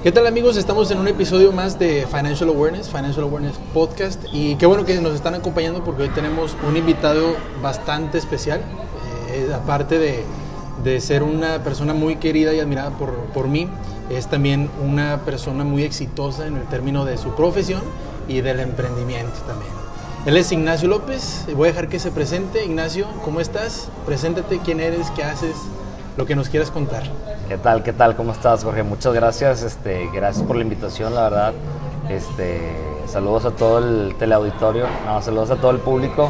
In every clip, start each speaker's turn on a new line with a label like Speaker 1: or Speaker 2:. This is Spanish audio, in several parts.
Speaker 1: ¿Qué tal amigos? Estamos en un episodio más de Financial Awareness, Financial Awareness Podcast y qué bueno que nos están acompañando porque hoy tenemos un invitado bastante especial, eh, aparte de, de, ser una persona muy querida y admirada por, por mí, es también una persona muy exitosa en el término de su profesión y del emprendimiento también. Él es Ignacio López, voy a dejar que se presente. Ignacio, ¿cómo estás? Preséntate, quién eres, qué haces, lo que nos quieras contar.
Speaker 2: ¿Qué tal? ¿Qué tal? ¿Cómo estás, Jorge? Muchas gracias. Este, gracias por la invitación, la verdad. Este, saludos a todo el teleauditorio, no, saludos a todo el público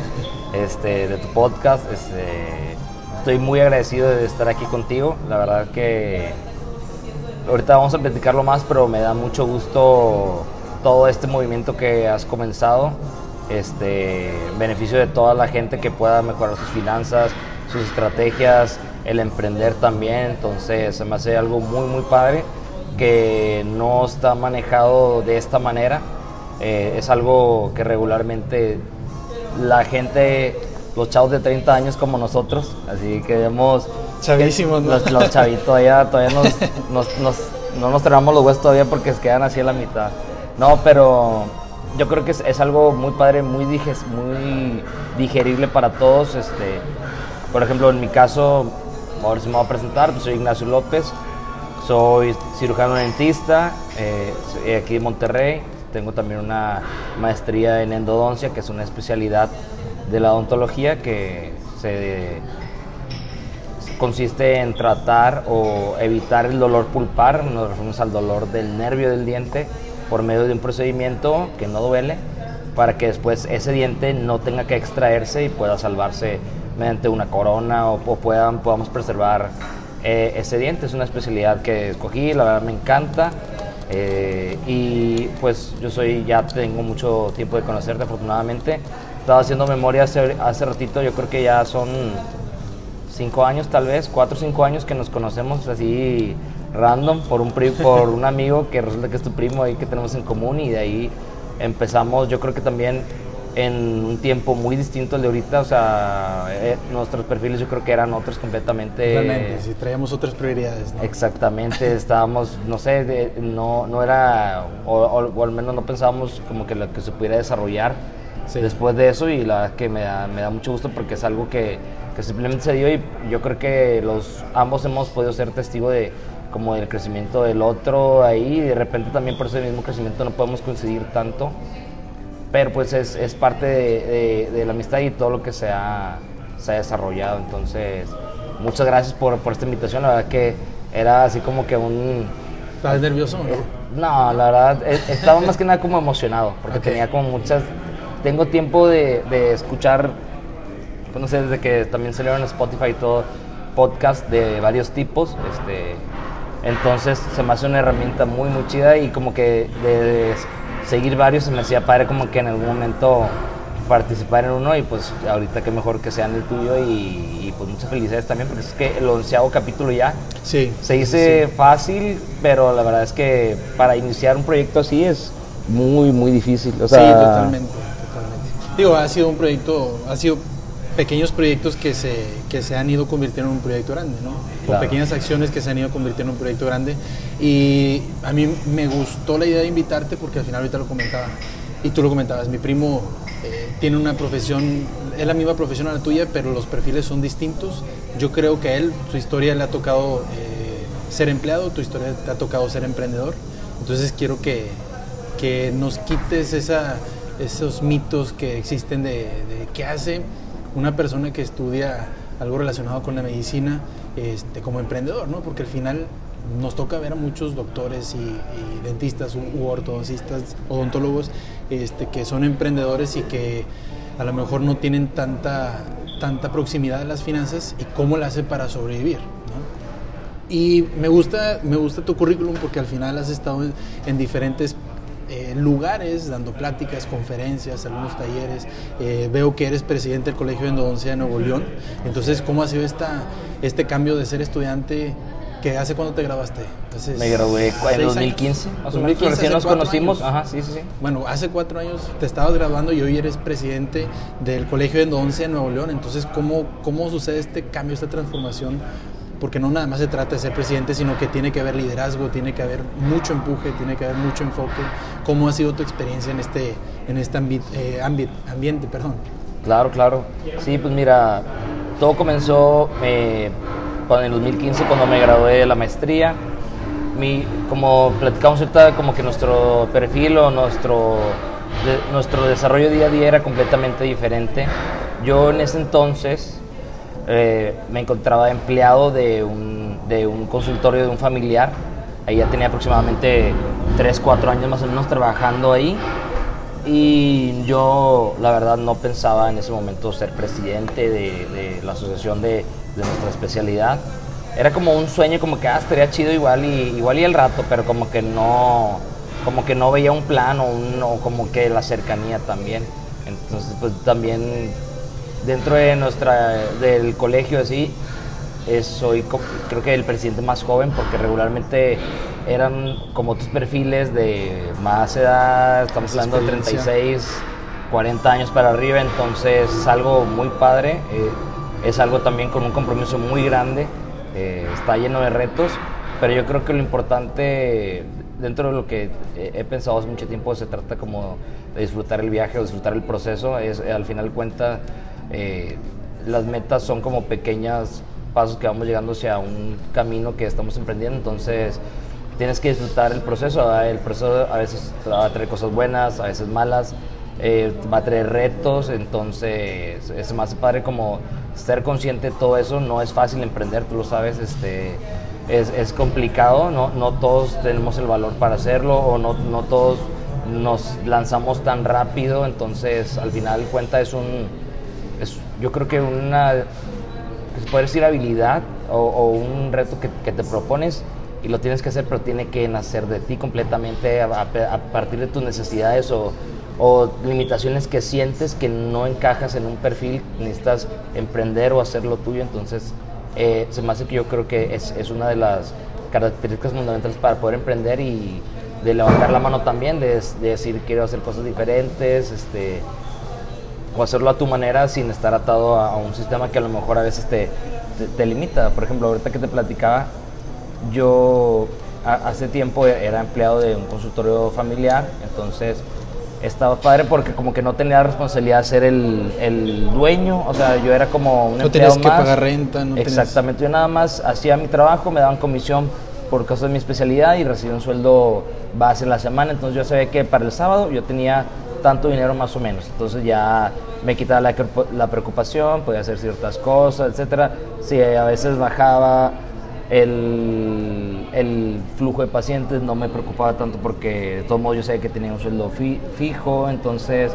Speaker 2: este, de tu podcast. Este, estoy muy agradecido de estar aquí contigo. La verdad que ahorita vamos a platicarlo más, pero me da mucho gusto todo este movimiento que has comenzado. Este, beneficio de toda la gente que pueda mejorar sus finanzas, sus estrategias, el emprender también, entonces se me hace algo muy muy padre que no está manejado de esta manera, eh, es algo que regularmente la gente, los chavos de 30 años como nosotros, así que vemos...
Speaker 1: Chavísimos, ¿no?
Speaker 2: Los, los chavitos todavía, todavía nos, nos, no nos tenemos los huesos todavía porque se quedan así a la mitad. No, pero yo creo que es, es algo muy padre, muy, diges, muy digerible para todos. Este, por ejemplo, en mi caso, ahora sí me voy a presentar, pues soy Ignacio López, soy cirujano dentista eh, aquí en Monterrey, tengo también una maestría en endodoncia, que es una especialidad de la odontología que consiste en tratar o evitar el dolor pulpar, nos referimos al dolor del nervio del diente, por medio de un procedimiento que no duele, para que después ese diente no tenga que extraerse y pueda salvarse mediante una corona o, o puedan, podamos preservar eh, ese diente. Es una especialidad que escogí, la verdad me encanta. Eh, y pues yo soy, ya tengo mucho tiempo de conocerte afortunadamente. Estaba haciendo memoria hace, hace ratito, yo creo que ya son cinco años tal vez, cuatro o cinco años que nos conocemos así random por un, por un amigo que resulta que es tu primo ahí que tenemos en común y de ahí empezamos, yo creo que también en un tiempo muy distinto al de ahorita, o sea, eh, nuestros perfiles yo creo que eran otros completamente.
Speaker 1: Realmente, si traíamos otras prioridades. ¿no?
Speaker 2: Exactamente, estábamos, no sé, de, no, no era, o, o, o, al menos no pensábamos como que lo que se pudiera desarrollar sí. después de eso y la verdad que me da, me da mucho gusto porque es algo que, que simplemente se dio y yo creo que los ambos hemos podido ser testigo de como del crecimiento del otro ahí y de repente también por ese mismo crecimiento no podemos coincidir tanto pero pues es, es parte de, de, de, la amistad y todo lo que se ha, se ha desarrollado. Entonces, muchas gracias por, por, esta invitación. La verdad que era así como que un...
Speaker 1: ¿Estás nervioso? No,
Speaker 2: eh, no la verdad, eh, estaba más que nada como emocionado, porque okay. tenía como muchas... Tengo tiempo de, de escuchar, pues no sé, desde que también salieron Spotify y todo, podcast de varios tipos. Este, entonces se me hace una herramienta muy, muy chida y como que de, seguir varios se me hacía padre como que en algún momento participar en uno y pues ahorita que mejor que sean el tuyo y, y, pues muchas felicidades también porque es que el onceavo capítulo ya
Speaker 1: sí,
Speaker 2: se dice
Speaker 1: sí.
Speaker 2: fácil pero la verdad es que para iniciar un proyecto así es muy muy difícil o sea,
Speaker 1: sí totalmente totalmente digo ha sido un proyecto ha sido pequeños proyectos que se, que se han ido convirtiendo en un proyecto grande, ¿no?
Speaker 2: Claro.
Speaker 1: pequeñas acciones que se han ido convirtiendo en un proyecto grande. Y a mí me gustó la idea de invitarte porque al final ahorita lo comentaba, y tú lo comentabas, mi primo eh, tiene una profesión, es la misma profesión a la tuya, pero los perfiles son distintos. Yo creo que a él, su historia le ha tocado eh, ser empleado, tu historia te ha tocado ser emprendedor. Entonces quiero que, que nos quites esa, esos mitos que existen de, de qué hace una persona que estudia algo relacionado con la medicina este, como emprendedor, ¿no? Porque al final nos toca ver a muchos doctores y, dentistas u, ortodoncistas, odontólogos, este, que son emprendedores y que a lo mejor no tienen tanta, tanta proximidad a las finanzas y cómo la hace para sobrevivir. Y me gusta, me gusta tu currículum porque al final has estado en diferentes eh, lugares, dando pláticas, conferencias, algunos talleres. Eh, veo que eres presidente del Colegio de Endodoncia de Nuevo León. Entonces, ¿cómo ha sido esta, este cambio de ser estudiante? que ¿Hace cuándo te grabaste?
Speaker 2: Hace Me gradué en 2015.
Speaker 1: Más o menos,
Speaker 2: recién nos conocimos. Ajá, sí, sí, sí.
Speaker 1: Bueno, hace cuatro años te estabas graduando y hoy eres presidente del Colegio de Endodoncia de Nuevo León. Entonces, ¿cómo, cómo sucede este cambio, esta transformación porque no nada más se trata de ser presidente, sino que tiene que haber liderazgo, tiene que haber mucho empuje, tiene que haber mucho enfoque. ¿Cómo ha sido tu experiencia en este, en este eh, ambiente? Perdón?
Speaker 2: Claro, claro. Sí, pues mira, todo comenzó eh, en el 2015 cuando me gradué de la maestría. Mi, como platicamos ahorita, como que nuestro perfil o nuestro, nuestro desarrollo día a día era completamente diferente. Yo en ese entonces eh, me encontraba empleado de un, de un consultorio de un familiar. Ahí ya tenía aproximadamente 3, 4 años más o menos trabajando ahí. Y yo, la verdad, no pensaba en ese momento ser presidente de, la asociación de, de, nuestra especialidad. Era como un sueño, como que ah, estaría chido igual y, igual y el rato, pero como que no, como que no veía un plan o, un, como que la cercanía también. Entonces, pues también dentro de nuestra, del colegio así, soy creo que el presidente más joven porque regularmente eran como otros perfiles de más edad, estamos hablando de 36, 40 años para arriba, entonces es algo muy padre, eh, es algo también con un compromiso muy grande, eh, está lleno de retos, pero yo creo que lo importante dentro de lo que he pensado hace mucho tiempo se trata como de disfrutar el viaje o disfrutar el proceso, es al final cuenta eh, las metas son como pequeños pasos que vamos llegando hacia un camino que estamos emprendiendo, entonces tienes que disfrutar el proceso. El proceso a veces va a traer cosas buenas, a veces malas, eh, va a traer retos, entonces es más padre como ser consciente de todo eso. No es fácil emprender, tú lo sabes, este, es, es complicado, ¿no? no todos tenemos el valor para hacerlo o no, no todos nos lanzamos tan rápido, entonces al final cuenta es un, yo creo que una, se puede decir habilidad o, un reto que, te propones y lo tienes que hacer, pero tiene que nacer de ti completamente a, partir de tus necesidades o, o, limitaciones que sientes que no encajas en un perfil, necesitas emprender o hacer lo tuyo, entonces eh, se me hace que yo creo que es, es, una de las características fundamentales para poder emprender y de levantar la mano también, de, de decir quiero hacer cosas diferentes, este, o hacerlo a tu manera sin estar atado a, un sistema que a lo mejor a veces te, te limita. Por ejemplo, ahorita que te platicaba, yo hace tiempo era empleado de un consultorio familiar, entonces estaba padre porque como que no tenía la responsabilidad de ser el, el dueño, o sea, yo era como un
Speaker 1: no tenías que pagar renta, no
Speaker 2: Exactamente, yo nada más hacía mi trabajo, me daban comisión por causa de mi especialidad y recibía un sueldo base en la semana, entonces yo sabía que para el sábado yo tenía tanto dinero más o menos, entonces ya me quitaba la, la preocupación, podía hacer ciertas cosas, etcétera. Si a veces bajaba el, el, flujo de pacientes no me preocupaba tanto porque de todos modos yo sabía que tenía un sueldo fijo, entonces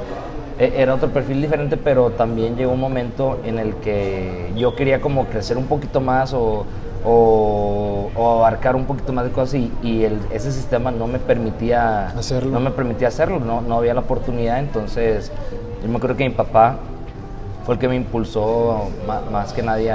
Speaker 2: e, era otro perfil diferente, pero también llegó un momento en el que yo quería como crecer un poquito más o, o, abarcar un poquito más de cosas y, el, ese sistema no me permitía
Speaker 1: hacerlo,
Speaker 2: no me permitía hacerlo no, no había la oportunidad, entonces yo me acuerdo que mi papá fue el que me impulsó más, que nadie.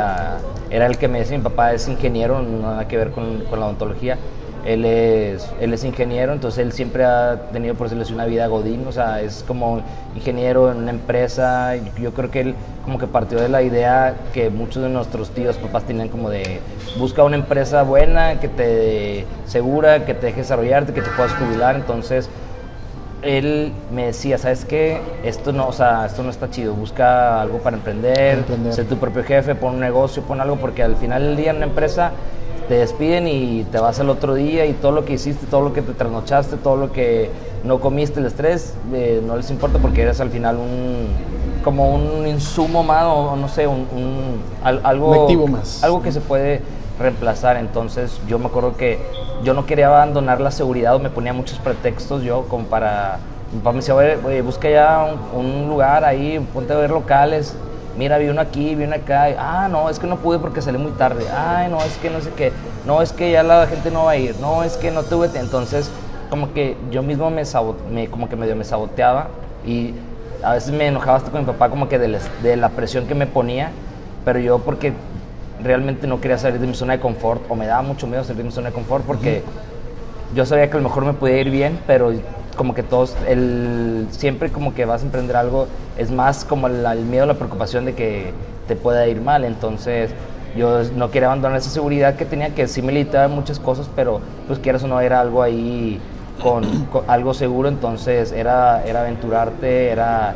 Speaker 2: era el que me decía, mi papá es ingeniero, no nada que ver con, con, la odontología. Él es, él es ingeniero, entonces él siempre ha tenido, por decirlo así, una vida godín, o sea, es como ingeniero en una empresa. Yo creo que él como que partió de la idea que muchos de nuestros tíos, papás tenían como de busca una empresa buena, que te segura, que te deje desarrollarte, que te puedas jubilar. Entonces, él me decía, ¿sabes qué? Esto no, o sea, esto no está chido, busca algo para emprender, ser tu propio jefe, pon un negocio, pon algo, porque al final del día en una empresa te despiden y te vas al otro día y todo lo que hiciste, todo lo que te trasnochaste, todo lo que no comiste, el estrés, eh, no les importa porque eres al final un como un insumo más o no sé, un, algo,
Speaker 1: más.
Speaker 2: algo que se puede reemplazar. Entonces yo me acuerdo que yo no quería abandonar la seguridad o me ponía muchos pretextos yo como para... Mi papá me decía, oye, busca ya un, lugar ahí, ponte a ver locales. Mira, vi uno aquí, vi uno acá. Ah, no, es que no pude porque salí muy tarde. Ay, no, es que no sé qué. No, es que ya la gente no va a ir. No, es que no tuve... Entonces, como que yo mismo me, me como que medio me saboteaba y a veces me enojaba hasta con mi papá como que de, de la presión que me ponía, pero yo porque realmente no quería salir de mi zona de confort o me daba mucho miedo salir de mi zona de confort porque yo sabía que a lo mejor me podía ir bien, pero como que todos, el, siempre como que vas a emprender algo, es más como el, miedo, la preocupación de que te pueda ir mal. Entonces yo no quería abandonar esa seguridad que tenía, que sí me limitaba muchas cosas, pero pues quieras o no, era algo ahí con, algo seguro, entonces era, era aventurarte, era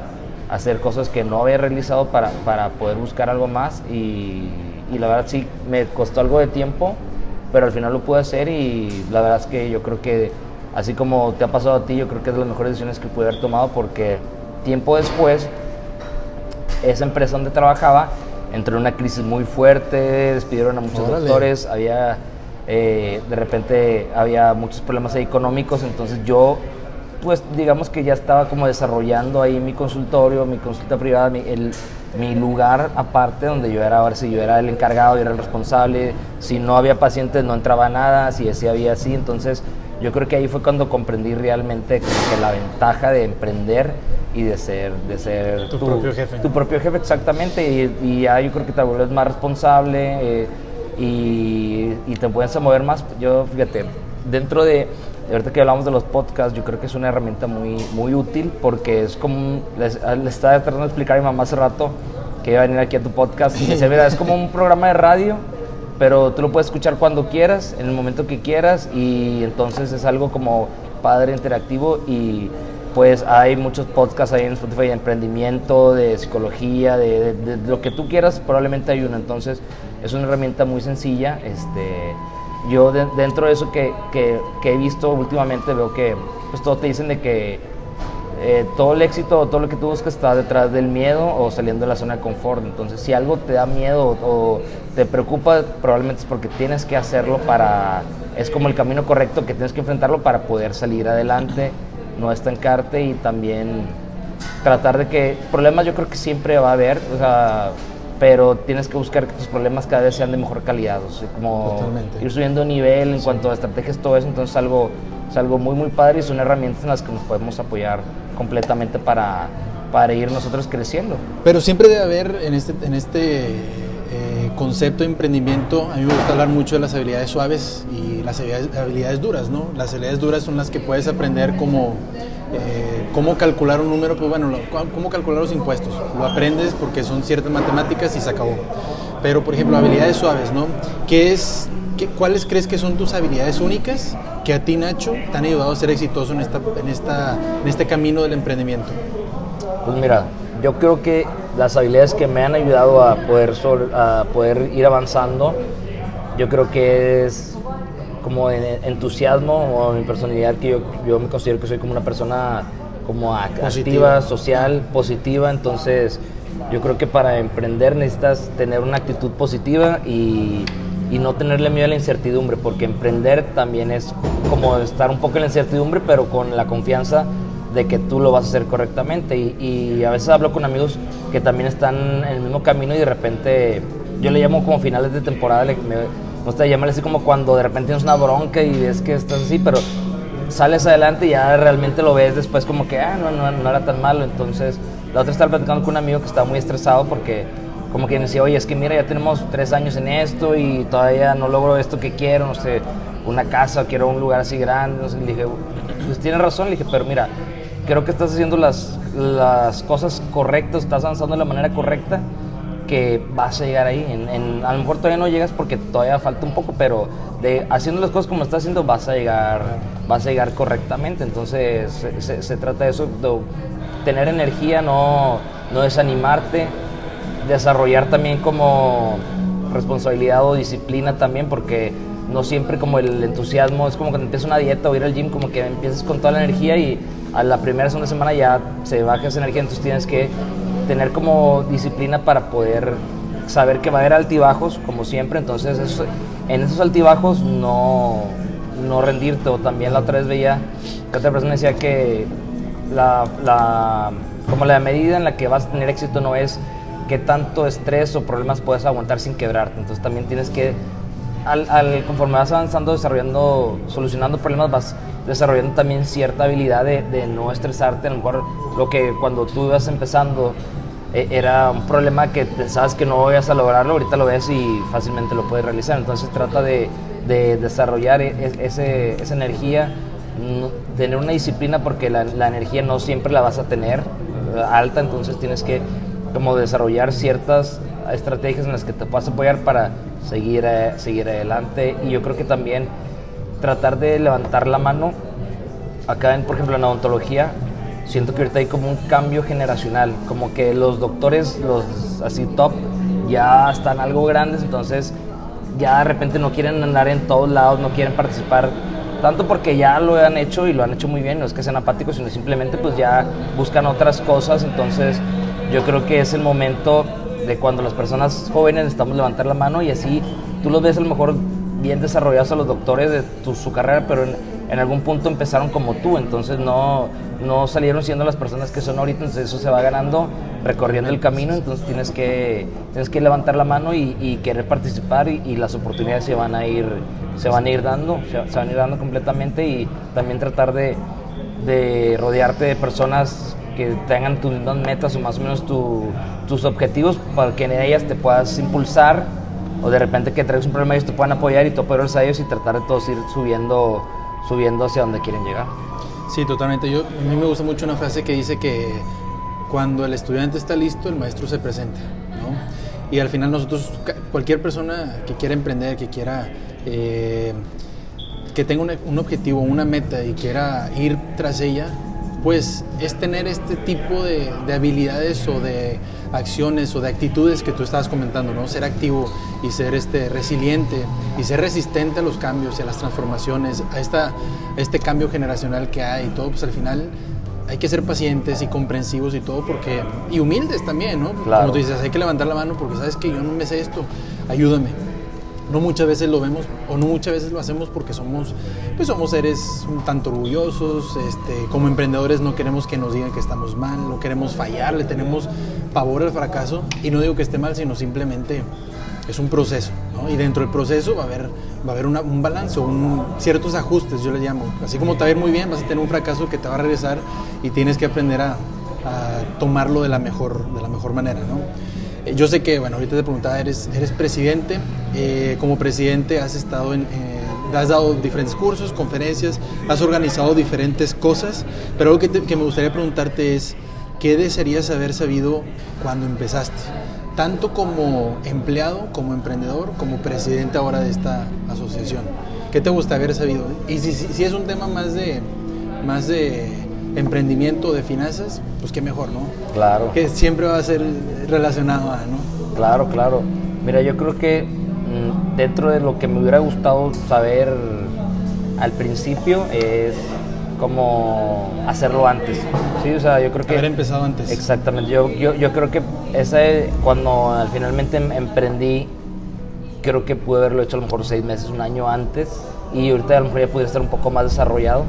Speaker 2: hacer cosas que no había realizado para, para poder buscar algo más y, y, la verdad sí me costó algo de tiempo, pero al final lo pude hacer y la verdad es que yo creo que así como te ha pasado a ti, yo creo que es de las mejores decisiones que pude haber tomado porque tiempo después esa empresa donde trabajaba entró en una crisis muy fuerte, despidieron a muchos doctores, había eh, de repente había muchos problemas económicos, entonces yo pues digamos que ya estaba como desarrollando ahí mi consultorio, mi consulta privada, mi, mi lugar aparte donde yo era, ahora si yo era el encargado, yo era el responsable, si no había pacientes no entraba nada, si así había así, entonces yo creo que ahí fue cuando comprendí realmente que la ventaja de emprender y de ser, de ser
Speaker 1: tu, propio jefe.
Speaker 2: Tu propio jefe, exactamente. Y, y ya yo creo que te vuelves más responsable eh, y, y, te puedes mover más. Yo, fíjate, dentro de, ahorita que hablamos de los podcasts, yo creo que es una herramienta muy, muy útil porque es como, les, estaba tratando de explicar a mi mamá hace rato que iba a venir aquí a tu podcast y decía, mira, es como un programa de radio pero tú lo puedes escuchar cuando quieras, en el momento que quieras y entonces es algo como padre interactivo y pues hay muchos podcasts ahí en Spotify de emprendimiento, de psicología, de, lo que tú quieras, probablemente hay uno. Entonces es una herramienta muy sencilla. Este, yo dentro de eso que, que, he visto últimamente veo que pues todo te dicen de que eh, todo el éxito o todo lo que tú buscas está detrás del miedo o saliendo de la zona de confort. Entonces si algo te da miedo o te preocupa, probablemente es porque tienes que hacerlo para... Es como el camino correcto que tienes que enfrentarlo para poder salir adelante no estancarte y también tratar de que problemas yo creo que siempre va a haber, o sea, pero tienes que buscar que tus problemas cada vez sean de mejor calidad, o sea, como ir subiendo nivel en cuanto a estrategias, todo eso, entonces algo, es algo muy muy padre y son herramientas en las que nos podemos apoyar completamente para, para ir nosotros creciendo.
Speaker 1: Pero siempre debe haber en este, en este concepto de emprendimiento, a mí me gusta hablar mucho de las habilidades suaves y las habilidades, duras, ¿no? Las habilidades duras son las que puedes aprender como eh, cómo calcular un número, pues bueno, cómo calcular los impuestos. Lo aprendes porque son ciertas matemáticas y se acabó. Pero, por ejemplo, habilidades suaves, ¿no? ¿Qué es, ¿Cuáles crees que son tus habilidades únicas que a ti, Nacho, te han ayudado a ser exitoso en, esta, en, esta, en este camino del emprendimiento?
Speaker 2: Pues mira, yo creo que las habilidades que me han ayudado a poder, a poder ir avanzando, yo creo que es como entusiasmo o mi personalidad, que yo, yo me considero que soy como una persona como activa, social, positiva, entonces yo creo que para emprender necesitas tener una actitud positiva y, y, no tenerle miedo a la incertidumbre, porque emprender también es como estar un poco en la incertidumbre, pero con la confianza de que tú lo vas a hacer correctamente. Y, a veces hablo con amigos que también están en el mismo camino y de repente, yo le llamo como finales de temporada, me, gusta llamarle así como cuando de repente tienes una bronca y ves que estás así, pero sales adelante y ya realmente lo ves después como que, ah, no, no, no era tan malo. Entonces, la otra estaba platicando con un amigo que estaba muy estresado porque como que me decía, oye, es que mira, ya tenemos tres años en esto y todavía no logro esto que quiero, no sé, una casa, quiero un lugar así grande. No sé, le dije, pues tienes razón, le dije, pero mira, creo que estás haciendo las, las cosas correctas, estás avanzando de la manera correcta, que vas a llegar ahí. En, a lo mejor todavía no llegas porque todavía falta un poco, pero de haciendo las cosas como estás haciendo vas a llegar, vas a llegar correctamente. Entonces se, trata de eso, de tener energía, no, no desanimarte, desarrollar también como responsabilidad o disciplina también, porque no siempre como el entusiasmo, es como cuando empiezas una dieta o ir al gym, como que empiezas con toda la energía y a la primera segunda semana ya se baja esa energía, entonces tienes que tener como disciplina para poder saber que va a haber altibajos, como siempre, entonces en esos altibajos no, no rendirte, o también la otra vez veía que otra persona decía que la, la, como la medida en la que vas a tener éxito no es qué tanto estrés o problemas puedes aguantar sin quebrarte, entonces también tienes que al, al, conforme vas avanzando, desarrollando, solucionando problemas, vas desarrollando también cierta habilidad de, de, no estresarte. A lo mejor lo que cuando tú ibas empezando eh, era un problema que pensabas que no ibas a lograrlo, ahorita lo ves y fácilmente lo puedes realizar. Entonces trata de, de desarrollar e, e, ese, esa energía, tener una disciplina porque la, la, energía no siempre la vas a tener eh, alta, entonces tienes que como desarrollar ciertas estrategias en las que te puedas apoyar para seguir, eh, seguir adelante y yo creo que también tratar de levantar la mano. Acá, en, por ejemplo, en odontología, siento que ahorita hay como un cambio generacional, como que los doctores, los así top, ya están algo grandes, entonces ya de repente no quieren andar en todos lados, no quieren participar tanto porque ya lo han hecho y lo han hecho muy bien, no es que sean apáticos, sino simplemente pues ya buscan otras cosas, entonces yo creo que es el momento de cuando las personas jóvenes necesitamos levantar la mano y así tú los ves a lo mejor bien desarrollados a los doctores de su carrera, pero en, algún punto empezaron como tú, entonces no, no salieron siendo las personas que son ahorita, entonces eso se va ganando recorriendo el camino, entonces tienes que, tienes que levantar la mano y, querer participar y, las oportunidades se van a ir, se van a ir dando, se, van a ir dando completamente y también tratar de, de rodearte de personas que tengan tus mismas metas o más o menos tu, tus objetivos para que en ellas te puedas impulsar o de repente que traigas un problema y ellos te puedan apoyar y tú apoyarlos a ellos y tratar de todos ir subiendo, subiendo hacia donde quieren llegar.
Speaker 1: Sí, totalmente. Yo, a mí me gusta mucho una frase que dice que cuando el estudiante está listo, el maestro se presenta. ¿no? Y al final nosotros, cualquier persona que quiera emprender, que quiera... Eh, que tenga un, un objetivo, una meta y quiera ir tras ella, pues es tener este tipo de, de, habilidades o de acciones o de actitudes que tú estabas comentando, ¿no? Ser activo y ser este, resiliente y ser resistente a los cambios y a las transformaciones, a, esta, a este cambio generacional que hay y todo, pues al final hay que ser pacientes y comprensivos y todo porque y humildes también, ¿no?
Speaker 2: Claro.
Speaker 1: Como tú dices, hay que levantar la mano porque sabes que yo no me sé esto, ayúdame no muchas veces lo vemos o no muchas veces lo hacemos porque somos pues somos seres un tanto orgullosos este, como emprendedores no queremos que nos digan que estamos mal no queremos fallar le tenemos pavor al fracaso y no digo que esté mal sino simplemente es un proceso y dentro del proceso va a haber va a haber un balance un, ciertos ajustes yo le llamo así como te va a ir muy bien vas a tener un fracaso que te va a regresar y tienes que aprender a, a tomarlo de la mejor de la mejor manera ¿no? Yo sé que, bueno, ahorita te preguntaba, eres, eres presidente, eh, como presidente has estado en, eh, has dado diferentes cursos, conferencias, has organizado diferentes cosas, pero algo que, que me gustaría preguntarte es, ¿qué desearías haber sabido cuando empezaste? Tanto como empleado, como emprendedor, como presidente ahora de esta asociación. ¿Qué te gustaría haber sabido? Y si, si, si es un tema más de, más de emprendimiento de finanzas, pues qué mejor, ¿no?
Speaker 2: Claro.
Speaker 1: Que siempre va a ser relacionado a, ¿no?
Speaker 2: Claro, claro. Mira, yo creo que mmm, dentro de lo que me hubiera gustado saber al principio es cómo hacerlo antes. Sí, o sea, yo creo que...
Speaker 1: Haber empezado antes.
Speaker 2: Exactamente. Yo, yo, yo creo que ese, cuando finalmente em, emprendí, creo que pude haberlo hecho a lo mejor seis meses, un año antes, y ahorita a lo mejor ya pudiera estar un poco más desarrollado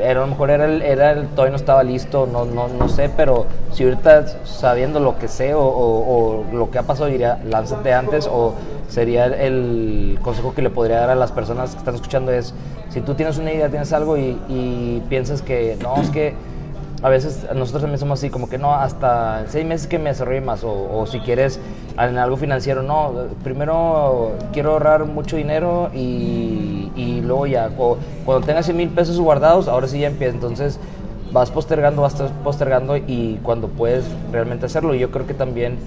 Speaker 2: era, a lo mejor era el, era el, todavía no estaba listo, no, no, no sé, pero si ahorita sabiendo lo que sé o, lo que ha pasado diría, lánzate antes o sería el consejo que le podría dar a las personas que están escuchando es, si tú tienes una idea, tienes algo y, piensas que, no, es que a veces nosotros también somos así, como que no, hasta seis meses que me desarrolle más, o, si quieres en algo financiero, no, primero quiero ahorrar mucho dinero y, luego ya, cuando tengas 100 mil pesos guardados, ahora sí ya empieza, entonces vas postergando, vas postergando y cuando puedes realmente hacerlo, yo creo que también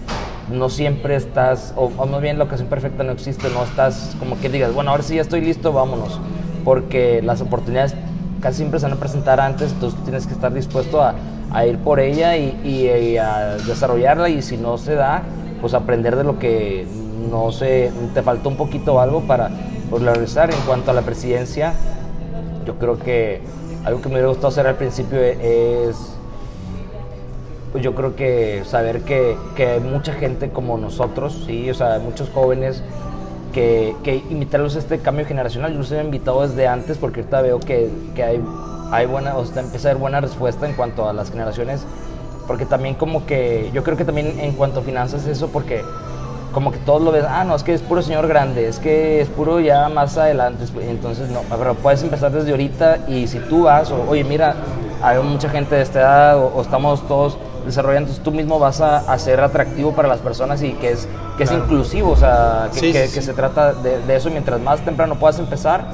Speaker 2: no siempre estás, o, más bien la ocasión perfecta no existe, no estás como que digas, bueno, ahora sí ya estoy listo, vámonos, porque las oportunidades casi siempre se van a presentar antes, entonces tienes que estar dispuesto a, ir por ella y, y, a desarrollarla y si no se da, pues aprender de lo que no se, te faltó un poquito algo para pues, realizar. En cuanto a la presidencia, yo creo que algo que me hubiera gustado hacer al principio es, pues yo creo que saber que, que hay mucha gente como nosotros, sí, o sea, muchos jóvenes que, que, invitarlos a este cambio generacional. Yo los he invitado desde antes porque ahorita veo que, que hay, hay buena, o sea, empieza a haber buena respuesta en cuanto a las generaciones. Porque también como que, yo creo que también en cuanto a finanzas eso, porque como que todos lo ven, ah, no, es que es puro señor grande, es que es puro ya más adelante. Entonces, no, pero puedes empezar desde ahorita y si tú vas, o, oye, mira, hay mucha gente de esta edad o, o estamos todos desarrollando, entonces tú mismo vas a, a, ser atractivo para las personas y que es, que claro. es inclusivo, o sea, que, sí, que, sí, que sí. se trata de, de, eso. Mientras más temprano puedas empezar,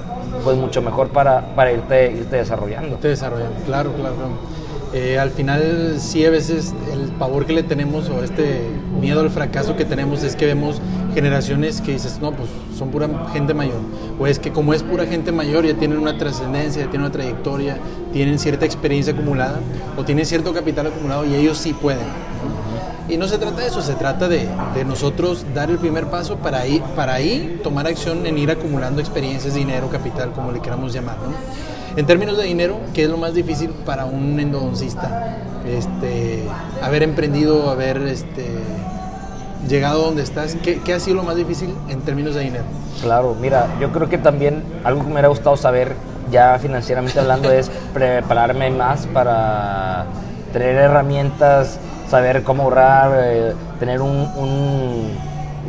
Speaker 2: pues mucho mejor para, para irte, irte desarrollando.
Speaker 1: Irte desarrollando, claro, claro. claro. Eh, al final sí a veces el pavor que le tenemos o este miedo al fracaso que tenemos es que vemos generaciones que dices, no, pues son pura gente mayor. O es que como es pura gente mayor ya tienen una trascendencia, ya tienen una trayectoria, tienen cierta experiencia acumulada o tienen cierto capital acumulado y ellos sí pueden. Y no se trata de eso, se trata de, de, nosotros dar el primer paso para ahí, para ahí tomar acción en ir acumulando experiencias, dinero, capital, como le queramos llamar. ¿no? En términos de dinero, ¿qué es lo más difícil para un endodoncista? Este, haber emprendido, haber este, llegado donde estás, ¿qué, ¿qué, ha sido lo más difícil en términos de dinero?
Speaker 2: Claro, mira, yo creo que también algo que me hubiera gustado saber, ya financieramente hablando, es prepararme más para tener herramientas, saber cómo ahorrar, eh, tener un,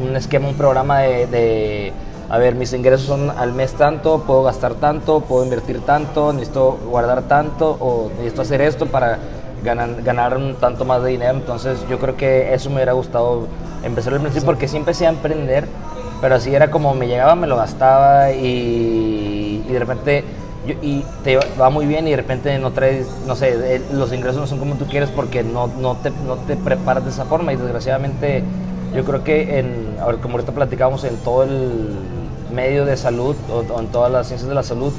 Speaker 2: un, esquema, un programa de a ver, mis ingresos son al mes tanto, puedo gastar tanto, puedo invertir tanto, necesito guardar tanto o necesito hacer esto para ganar, ganar un tanto más de dinero. Entonces yo creo que eso me hubiera gustado empezar al principio porque sí empecé a emprender, pero así era como me llegaba, me lo gastaba y, de repente y te va muy bien y de repente no traes, no sé, los ingresos no son como tú quieres porque no, no, te, no te preparas de esa forma y desgraciadamente yo creo que en, como ahorita platicábamos en todo el medio de salud o, en todas las ciencias de la salud,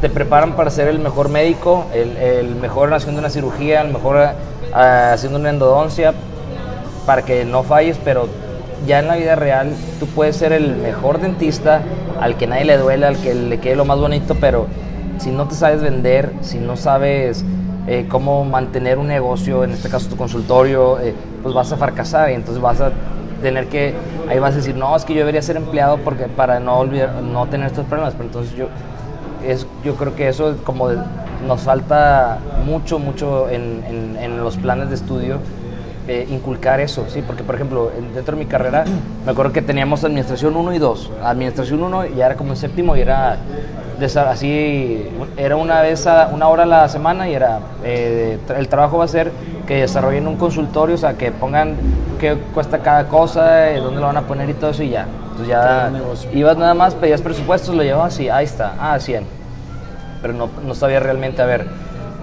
Speaker 2: te preparan para ser el mejor médico, el, el mejor haciendo una cirugía, el mejor uh, haciendo una endodoncia, para que no falles, pero ya en la vida real tú puedes ser el mejor dentista, al que nadie le duele, al que le quede lo más bonito, pero si no te sabes vender, si no sabes eh, cómo mantener un negocio, en este caso tu consultorio, eh, pues vas a fracasar y entonces vas a tener que, ahí vas a decir, no, es que yo debería ser empleado porque para no, olvidar, no tener estos problemas, pero entonces yo, es, yo creo que eso como nos falta mucho, mucho en, en, en, los planes de estudio, eh, inculcar eso, ¿sí? Porque, por ejemplo, dentro de mi carrera, me acuerdo que teníamos administración 1 y 2. Administración 1 ya era como el séptimo y era así, era una vez, a, una hora a la semana y era, eh, el trabajo va a ser que desarrollen un consultorio, o sea, que pongan qué cuesta cada cosa, eh, dónde lo van a poner y todo eso y ya. Entonces ya ibas nada más, pedías presupuestos, lo llevabas y ahí está, ah, 100. Pero no, no sabía realmente, a ver,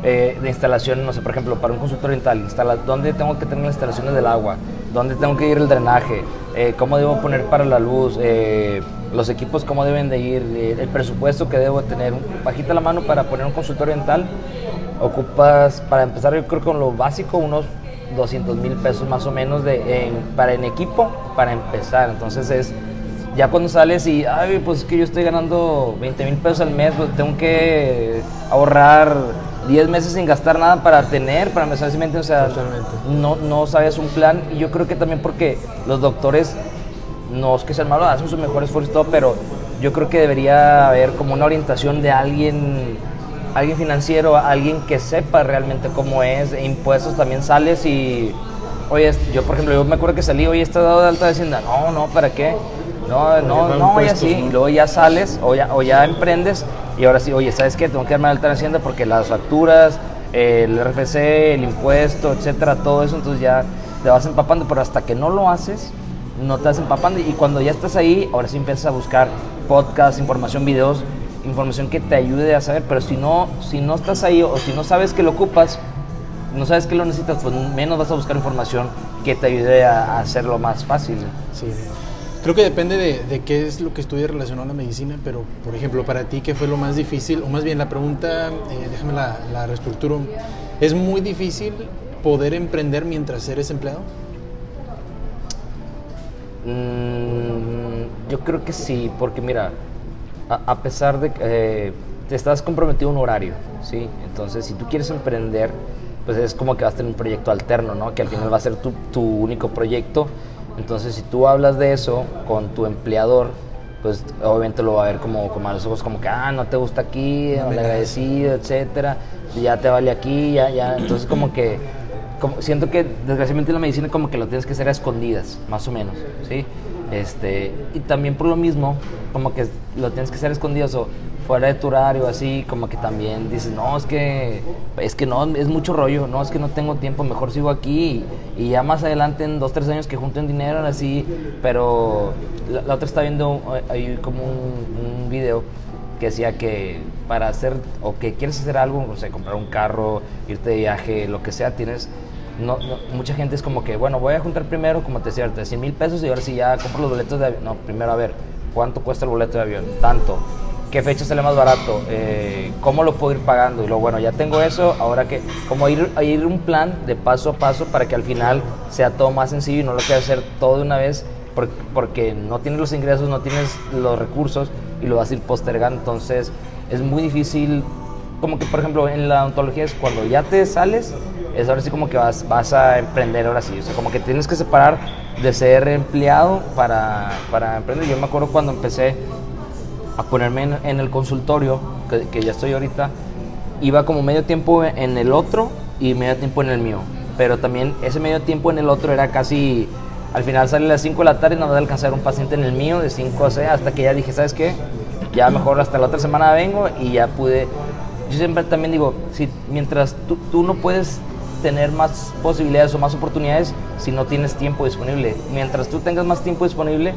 Speaker 2: eh, de instalación, no sé, por ejemplo, para un consultorio dental, instala, ¿dónde tengo que tener las instalaciones del agua? ¿Dónde tengo que ir el drenaje? Eh, ¿Cómo debo poner para la luz? Eh, los equipos, ¿cómo deben de ir? El presupuesto que debo tener. Bajita la mano para poner un consultorio dental. Ocupas, para empezar, yo creo que con lo básico, unos 200 mil pesos más o menos de, en, para en equipo, para empezar. Entonces es ya cuando sales y, ay, pues es que yo estoy ganando 20 mil pesos al mes, pues tengo que ahorrar 10 meses sin gastar nada para tener, para empezar, ¿sí o sea, no, no sabes un plan. Y yo creo que también porque los doctores, no es que sean malos, hacen su mejor esfuerzo y todo, pero yo creo que debería haber como una orientación de alguien, alguien financiero, alguien que sepa realmente cómo es, e impuestos también sales y, oye, yo por ejemplo, yo me acuerdo que salí, oye, está dado de alta de hacienda, no, no, ¿para qué? No, no, no, y así, y luego ya sales o ya, o ya emprendes y ahora sí, oye, ¿sabes qué? Tengo que darme alta en Hacienda porque las facturas, el RFC, el impuesto, etcétera, todo eso, entonces ya te vas empapando, pero hasta que no lo haces, no te vas empapando y cuando ya estás ahí, ahora sí empiezas a buscar podcasts, información, videos, información que te ayude a saber, pero si no, si no estás ahí o si no sabes que lo ocupas, no sabes que lo necesitas, pues menos vas a buscar información que te ayude a, hacerlo más fácil.
Speaker 1: Sí. Creo que depende de, de, qué es lo que estudias relacionado a la medicina, pero por ejemplo, para ti, ¿qué fue lo más difícil? O más bien la pregunta, eh, déjame la, la reestructuro. ¿Es muy difícil poder emprender mientras eres empleado?
Speaker 2: Mm, yo creo que sí, porque mira, a, a pesar de que eh, te estás comprometido a un horario, ¿sí? Entonces, si tú quieres emprender, pues es como que vas a tener un proyecto alterno, ¿no? Que al final va a ser tu, tu único proyecto entonces, si tú hablas de eso con tu empleador, pues obviamente lo va a ver como, como a los ojos como que, ah, no te gusta aquí, no agradecido, etcétera, ya te vale aquí, ya, ya. Entonces, como que como, siento que desgraciadamente la medicina como que lo tienes que hacer a escondidas, más o menos, ¿sí? Este, y también por lo mismo, como que lo tienes que hacer a escondidas o fuera de tu horario, así como que también dices, no, es que, es que no, es mucho rollo, no, es que no tengo tiempo, mejor sigo aquí y, ya más adelante en dos, tres años que junten dinero, así, pero la, otra está viendo ahí como un, video que decía que para hacer o que quieres hacer algo, o sea, comprar un carro, irte de viaje, lo que sea, tienes no, mucha gente es como que, bueno, voy a juntar primero, como te decía, 100 mil pesos y ahora sí ya compro los boletos de avión. No, primero a ver, ¿cuánto cuesta el boleto de avión? Tanto. ¿Qué fecha sale más barato? Eh, ¿Cómo lo puedo ir pagando? Y luego, bueno, ya tengo eso, ahora que, como ir, ir un plan de paso a paso para que al final sea todo más sencillo y no lo que hacer todo de una vez porque no tienes los ingresos, no tienes los recursos y lo vas a ir postergando. Entonces, es muy difícil, como que, por ejemplo, en la ontología es cuando ya te sales, es ahora sí como que vas, vas a emprender ahora sí. O sea, como que tienes que separar de ser empleado para, para emprender. Yo me acuerdo cuando empecé a ponerme en, el consultorio, que, que, ya estoy ahorita, iba como medio tiempo en el otro y medio tiempo en el mío. Pero también ese medio tiempo en el otro era casi, al final sale a las 5 de la tarde y no me a alcanzar un paciente en el mío de 5 a 6, hasta que ya dije, ¿sabes qué? Ya mejor hasta la otra semana vengo y ya pude. Yo siempre también digo, si mientras tú, tú no puedes tener más posibilidades o más oportunidades si no tienes tiempo disponible. Mientras tú tengas más tiempo disponible,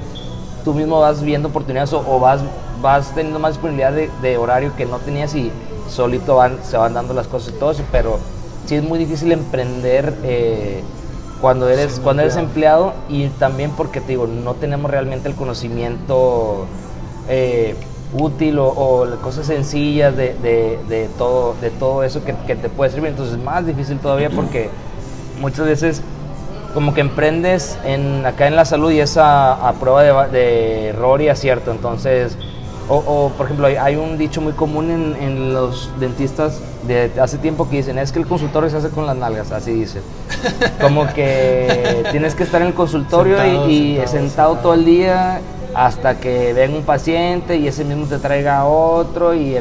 Speaker 2: tú mismo vas viendo oportunidades o, vas, vas teniendo más disponibilidad de, horario que no tenías y solito van, se van dando las cosas y todo eso, pero sí es muy difícil emprender eh, cuando eres, cuando eres empleado y también porque te digo, no tenemos realmente el conocimiento eh, útil o, cosas sencillas de, de, todo, de todo eso que, que, te puede servir. Entonces es más difícil todavía porque muchas veces como que emprendes en, acá en la salud y es a, prueba de, error y acierto. Entonces, o, por ejemplo, hay, un dicho muy común en, en, los dentistas de hace tiempo que dicen, es que el consultorio se hace con las nalgas, así dicen. Como que tienes que estar en el consultorio y, y sentado todo el día hasta que venga un paciente y ese mismo te traiga otro y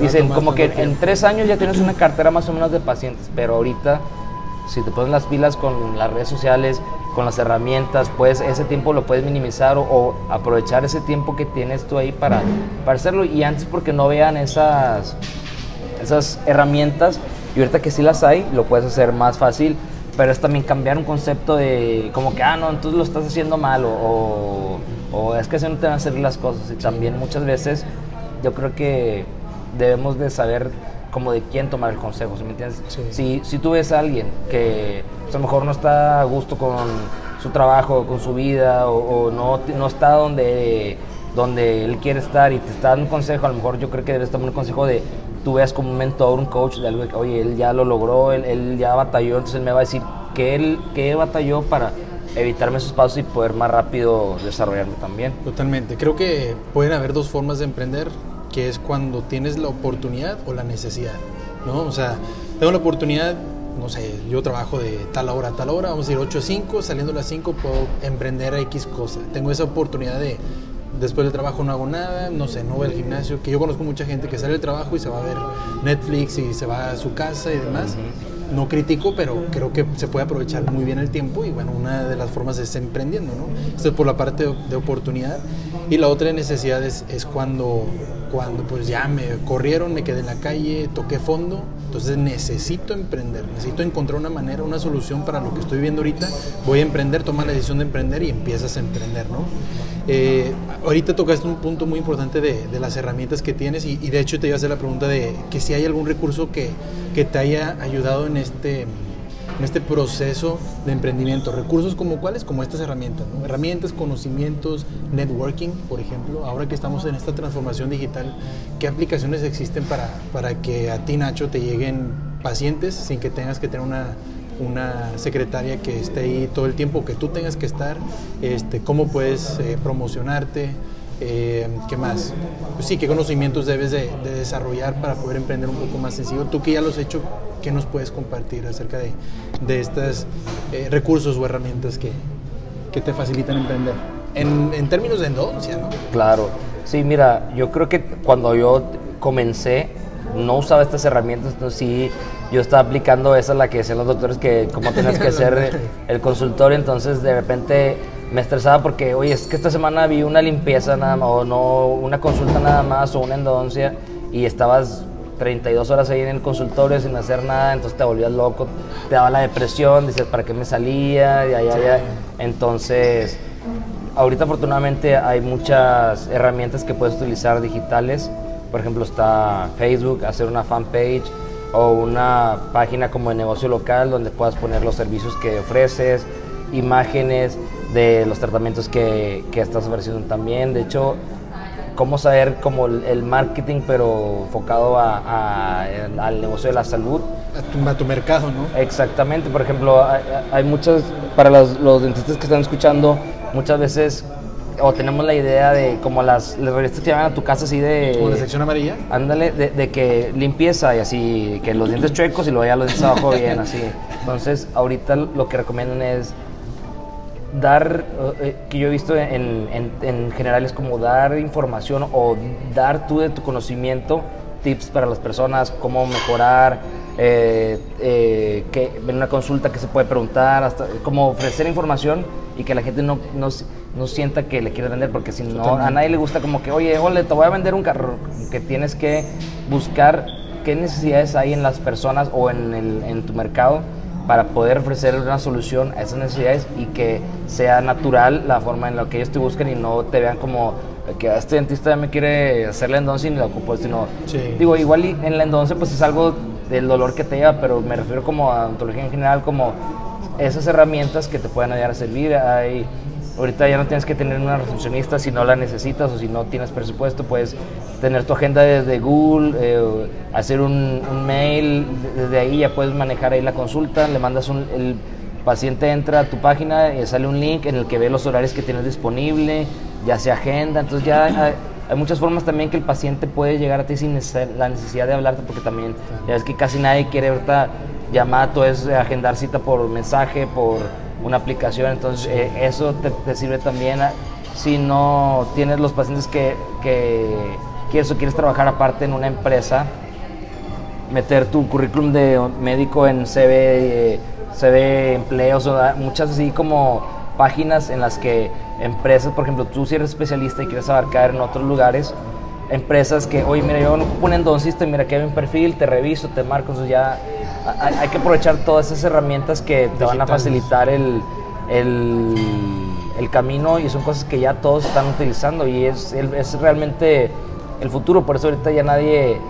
Speaker 2: dicen como que en tres años ya tienes una cartera más o menos de pacientes, pero ahorita si te pones las pilas con las redes sociales, con las herramientas, pues ese tiempo lo puedes minimizar o, aprovechar ese tiempo que tienes tú ahí para, para hacerlo. Y antes porque no vean esas, esas herramientas y ahorita que sí las hay, lo puedes hacer más fácil pero es también cambiar un concepto de como que, ah, no, entonces lo estás haciendo mal o, o, es que así no te van a hacer las cosas. Y también muchas veces yo creo que debemos de saber como de quién tomar el consejo, ¿sí me entiendes? Si, si tú ves a alguien que pues, a lo mejor no está a gusto con su trabajo, con su vida o, no, no está donde donde él quiere estar y te está dando un consejo, a lo mejor yo creo que debes tomar un consejo de tú veas como un mentor, un coach de algo que, oye, él ya lo logró, él, ya batalló, entonces él me va a decir que él, que batalló para evitarme esos pasos y poder más rápido desarrollarme también.
Speaker 1: Totalmente. Creo que pueden haber dos formas de emprender, que es cuando tienes la oportunidad o la necesidad, ¿no? O sea, tengo la oportunidad, no sé, yo trabajo de tal hora a tal hora, vamos a ir 8 a 5, saliendo a las 5 puedo emprender X cosa. Tengo esa oportunidad de después del trabajo no hago nada, no sé, no voy al gimnasio, que yo conozco mucha gente que sale del trabajo y se va a ver Netflix y se va a su casa y demás. No critico, pero creo que se puede aprovechar muy bien el tiempo y bueno, una de las formas es emprendiendo, ¿no? Esto es por la parte de oportunidad y la otra necesidad es, es cuando, cuando pues ya me corrieron, me quedé en la calle, toqué fondo, entonces necesito emprender, necesito encontrar una manera, una solución para lo que estoy viviendo ahorita, voy a emprender, toma la decisión de emprender y empiezas a emprender, ¿no? Eh, ahorita tocaste un punto muy importante de, las herramientas que tienes y, de hecho te iba a hacer la pregunta de que si hay algún recurso que, que te haya ayudado en este, en este proceso de emprendimiento. Recursos como cuáles, como estas herramientas, herramientas, conocimientos, networking, por ejemplo. Ahora que estamos en esta transformación digital, ¿qué aplicaciones existen para, para que a ti, Nacho, te lleguen pacientes sin que tengas que tener una una secretaria que esté ahí todo el tiempo que tú tengas que estar, este, cómo puedes eh, promocionarte, eh, ¿qué más? Pues sí, qué conocimientos debes de, desarrollar para poder emprender un poco más sencillo. Tú que ya lo has hecho, ¿qué nos puedes compartir acerca de, de estos eh, recursos o herramientas que, que te facilitan emprender? En, en, términos de endodoncia, ¿no?
Speaker 2: Claro. Sí, mira, yo creo que cuando yo comencé, no usaba estas herramientas, entonces sí yo estaba aplicando esa la que decían los doctores que cómo tenías que hacer el consultorio, entonces de repente me estresaba porque, oye, es que esta semana vi una limpieza nada más, o no, una consulta nada más, o una endodoncia, y estabas 32 horas ahí en el consultorio sin hacer nada, entonces te volvías loco, te daba la depresión, dices, ¿para qué me salía? Ya, ya, ya. Entonces, ahorita afortunadamente hay muchas herramientas que puedes utilizar digitales Por ejemplo, está Facebook, hacer una fanpage o una página como de negocio local donde puedas poner los servicios que ofreces, imágenes de los tratamientos que, que estás ofreciendo también. De hecho, cómo saber como el marketing, pero enfocado a, al negocio de la salud.
Speaker 1: A tu, mercado, ¿no?
Speaker 2: Exactamente, por ejemplo, hay, muchos, para los, los, dentistas que están escuchando, muchas veces, o tenemos la idea de como las, las revistas que llevan a tu casa así de...
Speaker 1: Como la sección amarilla.
Speaker 2: Ándale, de, de, que limpieza y así, que los dientes chuecos y luego ya los dientes abajo bien, así. Entonces, ahorita lo que recomiendan es dar, eh, que yo he visto en, en, general es como dar información o dar tú de tu conocimiento tips para las personas, cómo mejorar, eh, eh, que, en una consulta que se puede preguntar, hasta cómo ofrecer información y que la gente no, no, no sienta que le quiere vender, porque si no, a nadie le gusta como que, oye, ole, te voy a vender un carro, que tienes que buscar qué necesidades hay en las personas o en, el, en tu mercado para poder ofrecer una solución a esas necesidades y que sea natural la forma en la que ellos te busquen y no te vean como que este dentista ya me quiere hacer la endoncia y la ocupo, sino digo, igual en la endoncia pues es algo del dolor que te lleva, pero me refiero como a ontología en general, como esas herramientas que te pueden ayudar a servir. Hay Ahorita ya no tienes que tener una recepcionista si no la necesitas o si no tienes presupuesto, puedes tener tu agenda desde Google, eh, hacer un, mail, desde ahí ya puedes manejar ahí la consulta, le mandas un, el paciente entra a tu página y sale un link en el que ve los horarios que tienes disponible, ya se agenda, entonces ya hay, muchas formas también que el paciente puede llegar a ti sin la necesidad de hablarte porque también ya es que casi nadie quiere ahorita llamar, todo es agendar cita por mensaje, por una aplicación, entonces eh, eso te, sirve también si no tienes los pacientes que, que quieres o quieres trabajar aparte en una empresa, meter tu currículum de médico en CV, CV empleos, o muchas así como páginas en las que empresas, por ejemplo, tú si eres especialista y quieres abarcar en otros lugares, empresas que, oye, mira, yo no un endoncista, mira que hay un perfil, te reviso, te marco, entonces ya hay, que aprovechar todas esas herramientas que te van a facilitar el, el, el, camino y son cosas que ya todos están utilizando y es, es realmente el futuro, por eso ahorita ya nadie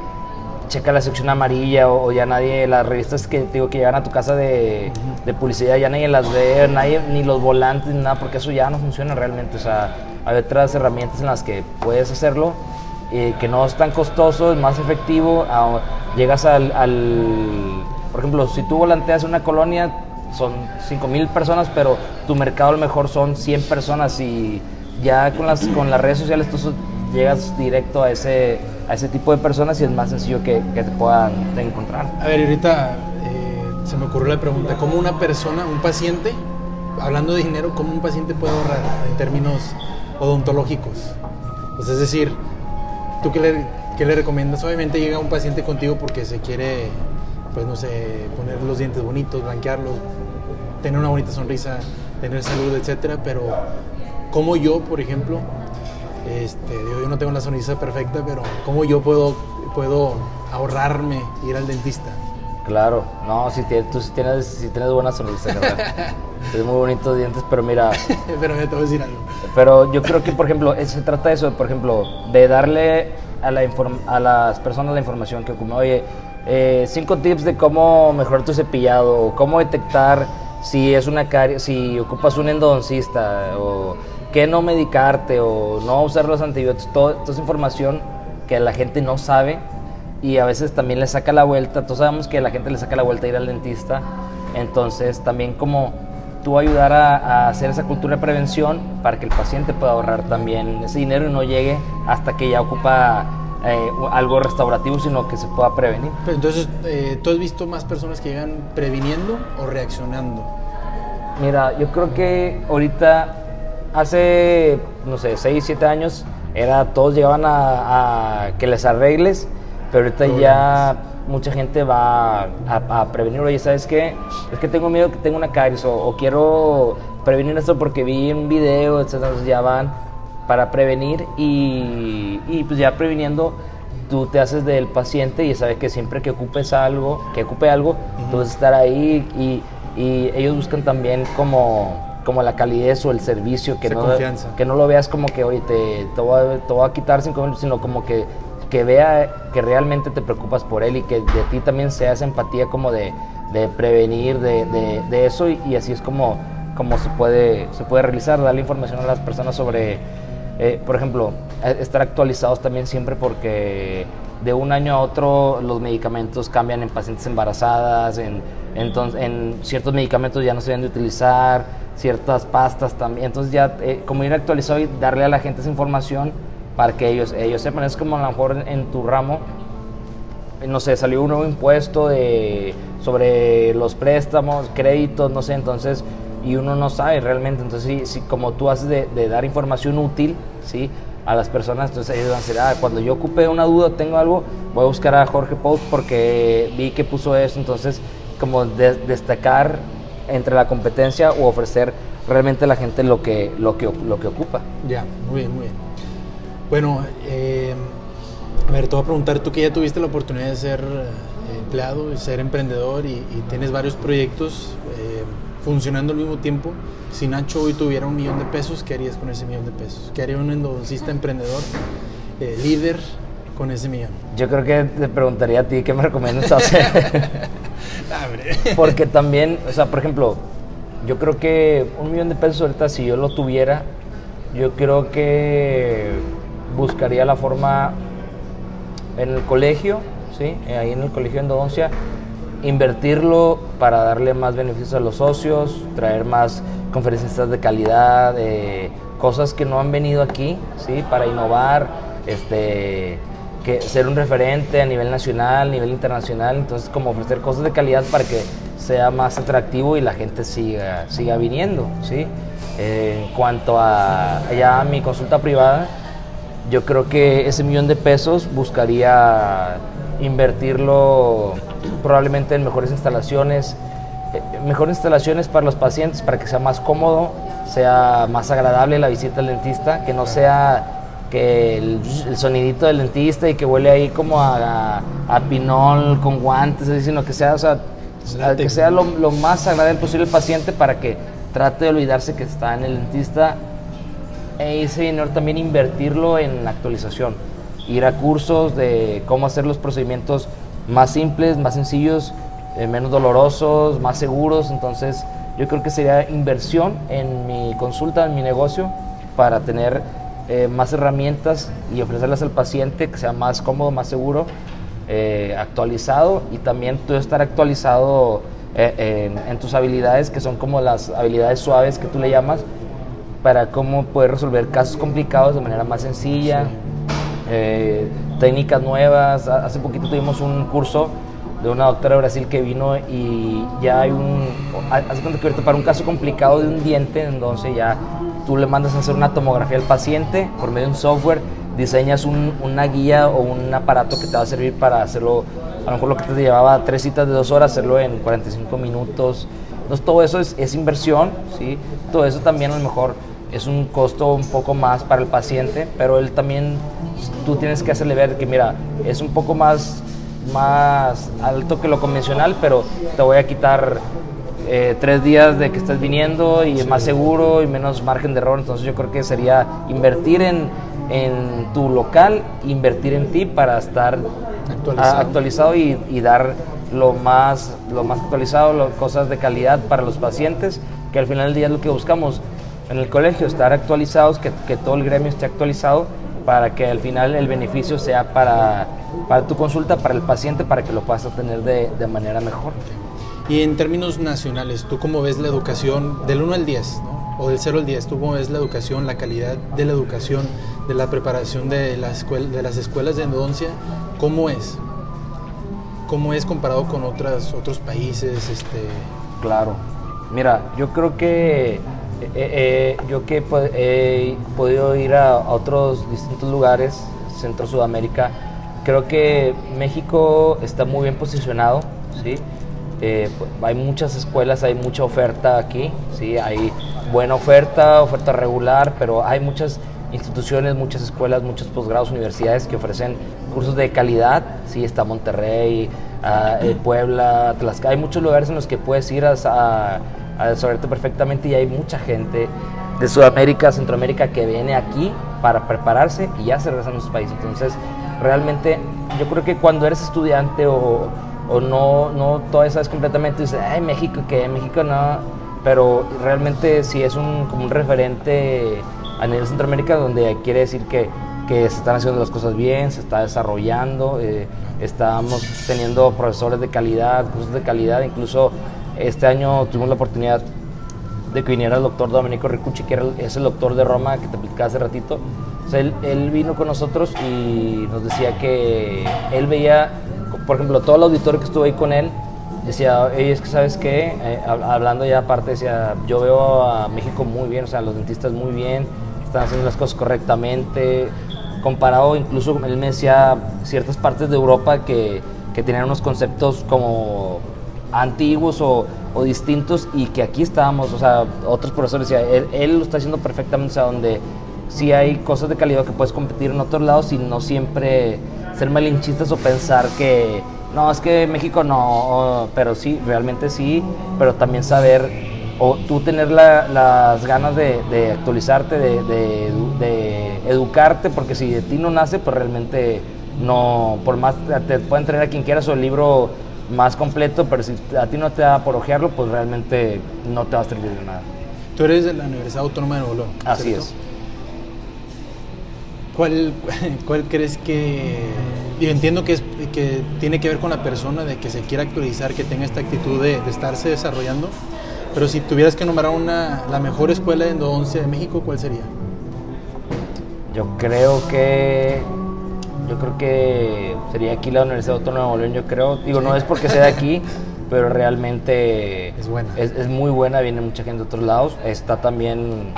Speaker 2: checa la sección amarilla o, ya nadie, las revistas que digo que llegan a tu casa de, de, publicidad, ya nadie las ve, nadie, ni los volantes, ni nada, porque eso ya no funciona realmente. O sea, hay otras herramientas en las que puedes hacerlo, eh, que no es tan costoso, es más efectivo, llegas al por ejemplo, si tú volanteas una colonia, son 5 mil personas, pero tu mercado a lo mejor son 100 personas y ya con las, con las redes sociales tú llegas directo a ese, a ese tipo de personas y es más sencillo que, que te puedan encontrar.
Speaker 1: A ver, ahorita eh, se me ocurrió la pregunta, ¿cómo una persona, un paciente, hablando de dinero, cómo un paciente puede ahorrar en términos odontológicos? Pues es decir, ¿tú qué le, qué le recomiendas? Obviamente llega un paciente contigo porque se quiere pues no sé, poner los dientes bonitos, blanquearlos, tener una bonita sonrisa, tener salud, etcétera, pero como yo, por ejemplo, este, yo no tengo la sonrisa perfecta, pero cómo yo puedo, puedo ahorrarme ir al dentista.
Speaker 2: Claro, no, si tú sí tienes, si tienes buena sonrisa, ¿verdad? tienes muy bonitos dientes, pero mira...
Speaker 1: pero me te voy a decir algo.
Speaker 2: Pero yo creo que, por ejemplo, se trata de eso, por ejemplo, de darle a, la a las personas la información que como, oye, eh, cinco tips de cómo mejorar tu cepillado, o cómo detectar si es una caries, si ocupas un endodoncista, o qué no medicarte, o no usar los antibióticos, toda esa información que la gente no sabe y a veces también le saca la vuelta. Todos sabemos que la gente le saca la vuelta a ir al dentista, entonces también como tú ayudar a, a, hacer esa cultura de prevención para que el paciente pueda ahorrar también ese dinero y no llegue hasta que ya ocupa eh, algo restaurativo, sino que se pueda prevenir.
Speaker 1: Pero entonces, eh, ¿tú has visto más personas que llegan previniendo o reaccionando?
Speaker 2: Mira, yo creo que ahorita, hace, no sé, 6, 7 años, era, todos llegaban a, que les arregles, pero ahorita ya mucha gente va a, prevenir, oye, ¿sabes qué? Es que tengo miedo que tenga una caries o, o quiero prevenir esto porque vi un video, etc. Entonces ya van para prevenir y, y, pues ya previniendo tú te haces del paciente y sabes que siempre que ocupes algo, que ocupe algo, tú vas a estar ahí y, y, ellos buscan también como, como la calidez o el servicio, que, no, que no lo veas como que, oye, te, te, voy, a, te voy a quitar cinco minutos, sino como que que vea que realmente te preocupas por él y que de ti también se hace empatía como de, de prevenir de, de, de eso y, y, así es como, como se, puede, se puede realizar, darle información a las personas sobre, eh, por ejemplo, estar actualizados también siempre porque de un año a otro los medicamentos cambian en pacientes embarazadas, en, entonces, en ciertos medicamentos ya no se deben de utilizar, ciertas pastas también, entonces ya eh, como ir actualizado y darle a la gente esa información para que ellos, ellos sepan, es como a lo mejor en, en tu ramo, no sé, salió un nuevo impuesto de, sobre los préstamos, créditos, no sé, entonces, y uno no sabe realmente, entonces, si, como tú haces de, de, dar información útil, ¿sí? A las personas, entonces ellos van a decir, ah, cuando yo ocupe una duda, tengo algo, voy a buscar a Jorge Post porque vi que puso eso, entonces, como de, destacar entre la competencia o ofrecer realmente a la gente lo que, lo que, lo que ocupa.
Speaker 1: Ya, muy bien, muy bien. Bueno, eh, a ver, te voy a preguntar, tú que ya tuviste la oportunidad de ser eh, empleado, ser emprendedor y, y tienes varios proyectos eh, funcionando al mismo tiempo, si Nacho hoy tuviera un millón de pesos, ¿qué harías con ese millón de pesos? ¿Qué haría un endodoncista emprendedor, eh, líder, con ese millón?
Speaker 2: Yo creo que te preguntaría a ti qué me recomiendas hacer. Porque también, o sea, por ejemplo, yo creo que un millón de pesos ahorita, si yo lo tuviera, yo creo que buscaría la forma en el colegio, ¿sí? ahí en el colegio de endodoncia, invertirlo para darle más beneficios a los socios, traer más conferencistas de calidad, eh, cosas que no han venido aquí, ¿sí? para innovar, este, que ser un referente a nivel nacional, a nivel internacional, entonces como ofrecer cosas de calidad para que sea más atractivo y la gente siga, siga viniendo. ¿sí? Eh, en cuanto a ya mi consulta privada, yo creo que ese millón de pesos buscaría invertirlo probablemente en mejores instalaciones, eh, mejores instalaciones para los pacientes para que sea más cómodo, sea más agradable la visita al dentista, que no sea que el, el sonidito del dentista y que huele ahí como a, a, a pinol con guantes, sino que sea, o sea, que sea lo, lo más agradable posible el paciente para que trate de olvidarse que está en el dentista e ese dinero también invertirlo en actualización, ir a cursos de cómo hacer los procedimientos más simples, más sencillos, eh, menos dolorosos, más seguros, entonces yo creo que sería inversión en mi consulta, en mi negocio, para tener eh, más herramientas y ofrecerlas al paciente que sea más cómodo, más seguro, eh, actualizado y también tú estar actualizado en, en tus habilidades que son como las habilidades suaves que tú le llamas, para cómo poder resolver casos complicados de manera más sencilla, sí. eh, técnicas nuevas. Hace poquito tuvimos un curso de una doctora de Brasil que vino y ya hay un... Hace cuenta que ahorita para un caso complicado de un diente, entonces ya tú le mandas a hacer una tomografía al paciente por medio de un software, diseñas un, una guía o un aparato que te va a servir para hacerlo, a lo mejor lo que te llevaba tres citas de dos horas, hacerlo en 45 minutos. Entonces todo eso es, es inversión, ¿sí? Todo eso también a lo mejor es un costo un poco más para el paciente, pero él también, tú tienes que hacerle ver que, mira, es un poco más, más alto que lo convencional, pero te voy a quitar eh, tres días de que estés viniendo y es más seguro y menos margen de error. Entonces yo creo que sería invertir en, en tu local, invertir en ti para estar actualizado, actualizado y, y, dar lo más, lo más actualizado, lo, cosas de calidad para los pacientes, que al final del día es lo que buscamos en el colegio, estar actualizados, que, que, todo el gremio esté actualizado para que al final el beneficio sea para, para tu consulta, para el paciente, para que lo puedas obtener de, de, manera mejor.
Speaker 1: Y en términos nacionales, ¿tú cómo ves la educación del 1 al 10? ¿no? O del 0 al 10, ¿tú cómo ves la educación, la calidad de la educación, de la preparación de, la escuela, de las escuelas de endodoncia? ¿Cómo es? ¿Cómo es comparado con otras, otros países? Este...
Speaker 2: Claro. Mira, yo creo que eh, eh, yo que he podido ir a, otros distintos lugares, Centro Sudamérica, creo que México está muy bien posicionado, ¿sí? Eh, hay muchas escuelas, hay mucha oferta aquí, ¿sí? Hay buena oferta, oferta regular, pero hay muchas instituciones, muchas escuelas, muchos posgrados, universidades que ofrecen cursos de calidad, ¿sí? Está Monterrey, uh, Puebla, Tlaxcala, hay muchos lugares en los que puedes ir a a desarrollarte perfectamente y hay mucha gente de Sudamérica, Centroamérica que viene aquí para prepararse y ya se regresan a sus países. Entonces, realmente yo creo que cuando eres estudiante o, o no, no todavía sabes completamente, dices, ay, México, que México no, pero realmente sí es un, como un referente a nivel Centroamérica donde quiere decir que, que se están haciendo las cosas bien, se está desarrollando, eh, estamos teniendo profesores de calidad, cursos de calidad, incluso este año tuvimos la oportunidad de que viniera el doctor Domenico Ricucci, que era el, es el doctor de Roma que te platicaba hace ratito. O sea, él, vino con nosotros y nos decía que él veía, por ejemplo, todo el auditorio que estuvo ahí con él, decía, es que sabes qué, eh, hablando ya aparte, decía, yo veo a México muy bien, o sea, los dentistas muy bien, están haciendo las cosas correctamente, comparado incluso, él me decía, ciertas partes de Europa que, que tenían unos conceptos como antiguos o, o, distintos y que aquí estábamos, o sea, otros profesores decían, él, lo está haciendo perfectamente, o sea, donde sí hay cosas de calidad que puedes competir en otros lados y no siempre ser malinchistas o pensar que, no, es que México no, pero sí, realmente sí, pero también saber o tú tener la, las ganas de, actualizarte, de, de, de, educarte, porque si de ti no nace, pues realmente no, por más te pueden traer a quien quieras o el libro más completo, pero si a ti no te da por ojearlo, pues realmente no te va a servir de nada.
Speaker 1: Tú eres de la Universidad Autónoma de Nuevo.
Speaker 2: Así
Speaker 1: ¿cierto?
Speaker 2: es.
Speaker 1: ¿Cuál, ¿Cuál crees que.? Yo entiendo que, es, que tiene que ver con la persona, de que se quiera actualizar, que tenga esta actitud de, de estarse desarrollando. Pero si tuvieras que nombrar una, la mejor escuela de endodoncia de México, ¿cuál sería?
Speaker 2: Yo creo que yo creo que sería aquí la Universidad Autónoma de Nuevo León, yo creo. Digo, no es porque sea de aquí, pero realmente
Speaker 1: es buena.
Speaker 2: Es, es, muy buena, viene mucha gente de otros lados. Está también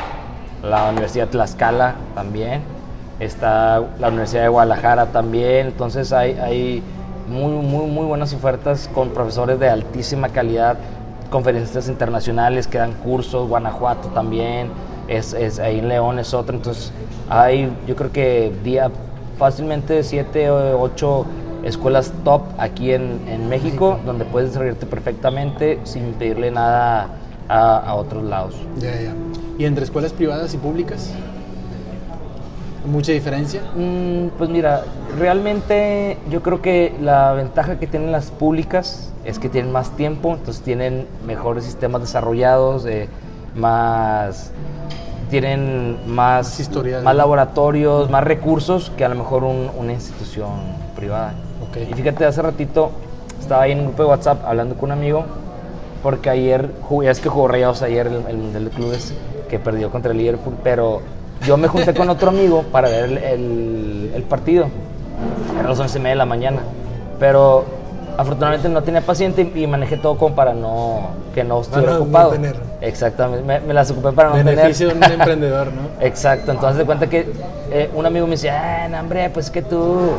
Speaker 2: la Universidad de Tlaxcala también. Está la Universidad de Guadalajara también. Entonces hay, hay muy, muy, muy buenas ofertas con profesores de altísima calidad, conferencistas internacionales que dan cursos, Guanajuato también, es, es ahí en León es otro. Entonces hay, yo creo que día fácilmente 7 o 8 escuelas top aquí en, en México, donde puedes desarrollarte perfectamente sin pedirle nada a, a otros lados.
Speaker 1: Ya, ya. ¿Y entre escuelas privadas y públicas? ¿Mucha diferencia?
Speaker 2: Mm, pues mira, realmente yo creo que la ventaja que tienen las públicas es que tienen más tiempo, entonces tienen mejores sistemas desarrollados, eh, más tienen más,
Speaker 1: historias,
Speaker 2: más laboratorios, más recursos que a lo mejor un, una institución privada.
Speaker 1: Okay.
Speaker 2: Y fíjate, hace ratito estaba ahí en un grupo de WhatsApp hablando con un amigo, porque ayer, ya es que jugó Rayados ayer el, el Mundial de Clubes, que perdió contra el Liverpool, pero yo me junté con otro amigo para ver el, el, el partido. Eran las once y media de la mañana. Pero afortunadamente no tenía paciente y, y, manejé todo como para no que no estuviera
Speaker 1: no,
Speaker 2: ocupado.
Speaker 1: No tener.
Speaker 2: Exactamente, me, me, las ocupé para no
Speaker 1: Beneficio
Speaker 2: tener.
Speaker 1: de un emprendedor, ¿no?
Speaker 2: Exacto, entonces de cuenta que eh, un amigo me decía, ah, no, hombre, pues que tú,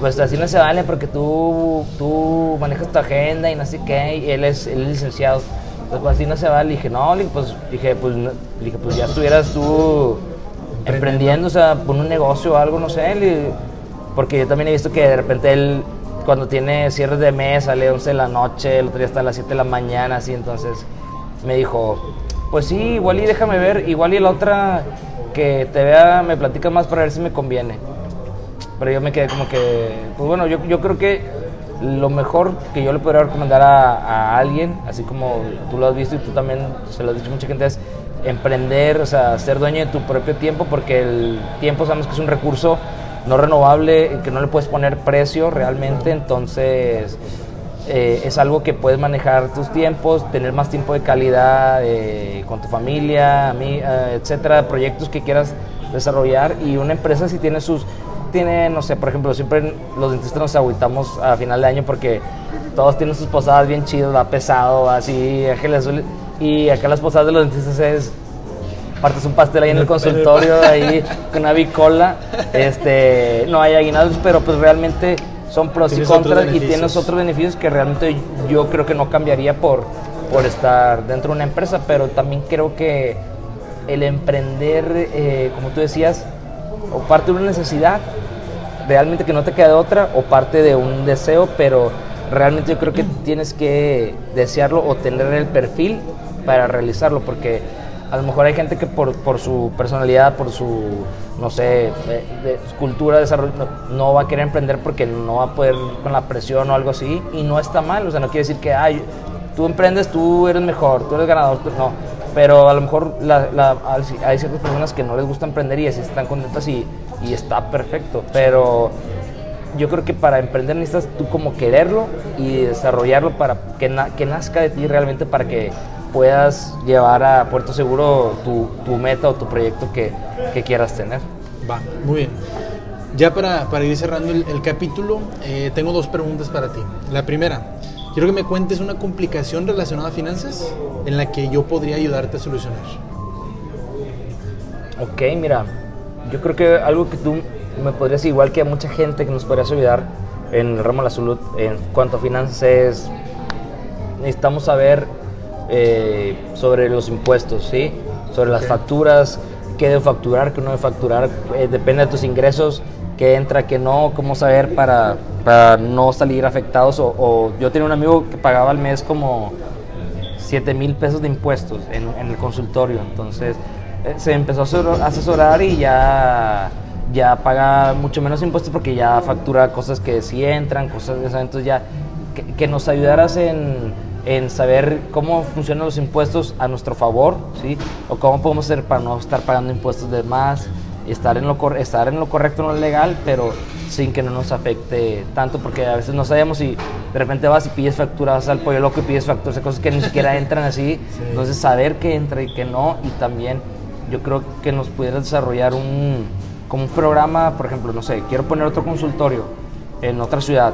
Speaker 2: pues así no se vale porque tú, tú manejas tu agenda y no sé qué, y él es, él es licenciado. Entonces, pues así no se vale. Y dije, no, pues dije, pues, dije, pues ya estuvieras tú emprendiendo, o sea, por un negocio o algo, no sé, porque yo también he visto que de repente él cuando tiene cierres de mes sale 11 de la noche, el otro día hasta las 7 de la mañana, así, entonces me dijo, pues sí, igual y déjame ver, igual y la otra que te vea me platica más para ver si me conviene. Pero yo me quedé como que, pues bueno, yo, yo creo que lo mejor que yo le podría recomendar a, a, alguien, así como tú lo has visto y tú también se lo has dicho a mucha gente, es emprender, o sea, ser dueño de tu propio tiempo, porque el tiempo sabemos que es un recurso no renovable, que no le puedes poner precio realmente, entonces eh, es algo que puedes manejar tus tiempos, tener más tiempo de calidad eh, con tu familia, eh, etcétera, proyectos que quieras desarrollar y una empresa si tiene sus tiene, no sé, por ejemplo, siempre los dentistas nos agüitamos a final de año porque todos tienen sus posadas bien chidas, va pesado, así, ángeles azules, y acá las posadas de los dentistas es partes un pastel ahí en el consultorio, ahí con una bicola, este, no hay aguinaldos, pero pues realmente son pros y contras y tienes otros beneficios que realmente yo creo que no cambiaría por, por estar dentro de una empresa, pero también creo que el emprender, eh, como tú decías, o parte de una necesidad, realmente que no te queda otra, o parte de un deseo, pero realmente yo creo que tienes que desearlo o tener el perfil para realizarlo, porque A lo mejor hay gente que por, por su personalidad, por su, no sé, de, cultura, desarrollo, no, va a querer emprender porque no va a poder con la presión o algo así. Y no está mal, o sea, no quiere decir que, ay, tú emprendes, tú eres mejor, tú eres ganador, no. Pero a lo mejor hay ciertas personas que no les gusta emprender y así están contentas y, está perfecto. Pero yo creo que para emprender necesitas tú como quererlo y desarrollarlo para que, que nazca de ti realmente para que puedas llevar a puerto seguro tu, tu meta o tu proyecto que, que quieras tener.
Speaker 1: Va, muy bien. Ya para, para ir cerrando el, el capítulo, eh, tengo dos preguntas para ti. La primera, quiero que me cuentes una complicación relacionada a finanzas en la que yo podría ayudarte a solucionar.
Speaker 2: Ok, mira, yo creo que algo que tú me podrías, igual que a mucha gente que nos podrías ayudar en el ramo de la salud, en cuanto a finanzas, es necesitamos saber eh, sobre los impuestos, ¿sí? Sobre las facturas, qué debo facturar, qué no debo facturar, eh, depende de tus ingresos, qué entra, qué no, cómo saber para, para no salir afectados. O, o yo tenía un amigo que pagaba al mes como 7 mil pesos de impuestos en, en el consultorio. Entonces eh, se empezó a asesorar y ya, ya paga mucho menos impuestos porque ya factura cosas que sí entran, cosas de esas. Entonces ya que, que nos ayudaras en, en saber cómo funcionan los impuestos a nuestro favor, ¿sí? O cómo podemos hacer para no estar pagando impuestos de más, estar en lo, cor- estar en lo correcto, en lo legal, pero sin que no nos afecte tanto, porque a veces no sabemos si de repente vas y pides factura, vas al pollo loco y pides facturas cosas que ni siquiera entran así.
Speaker 1: Sí.
Speaker 2: Entonces, saber qué entra y qué no, y también yo creo que nos pudieras desarrollar un, como un programa, por ejemplo, no sé, quiero poner otro consultorio en otra ciudad.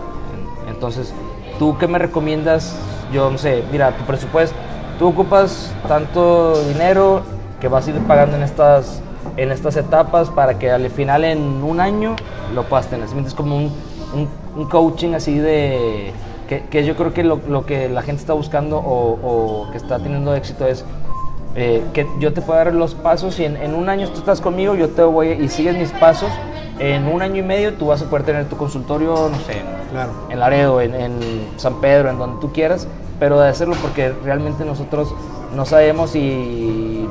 Speaker 2: Entonces, ¿tú qué me recomiendas? Yo no sé, mira, tu presupuesto, tú ocupas tanto dinero que vas a ir pagando en estas, en estas etapas para que al final en un año lo puedas tener. ¿Sí me entiendes? como un, un, un coaching así de... Que, que yo creo que lo, lo que la gente está buscando o, o que está teniendo éxito es eh, que yo te puedo dar los pasos y en, en un año tú estás conmigo, yo te voy y sigues mis pasos. En un año y medio tú vas a poder tener tu consultorio, no sé, en-
Speaker 1: Claro.
Speaker 2: en Laredo, en, en San Pedro, en donde tú quieras, pero de hacerlo porque realmente nosotros no sabemos y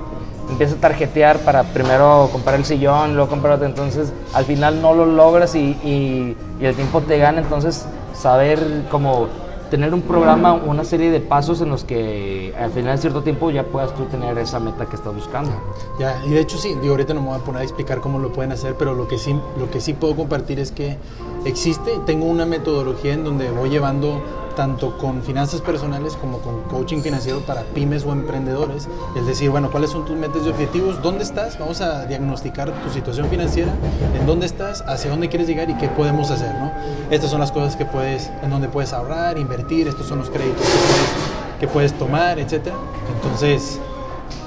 Speaker 2: empieza a tarjetear para primero comprar el sillón, luego comprar entonces al final no lo logras y, y- y el tiempo te gana, entonces saber como tener un programa, una serie de pasos en los que al final de cierto tiempo ya puedas tú tener esa meta que estás buscando.
Speaker 1: Ya, y de hecho sí, digo, ahorita no me voy a poner a explicar cómo lo pueden hacer, pero lo que sí, lo que sí puedo compartir es que existe, tengo una metodología en donde voy llevando tanto con finanzas personales como con coaching financiero para pymes o emprendedores, es decir, bueno, ¿cuáles son tus metas y objetivos? ¿Dónde estás? Vamos a diagnosticar tu situación financiera, en dónde estás, hacia dónde quieres llegar y qué podemos hacer, ¿no? Estas son las cosas que puedes, en donde puedes ahorrar, invertir, estos son los créditos que puedes, que puedes tomar, etcétera. Entonces,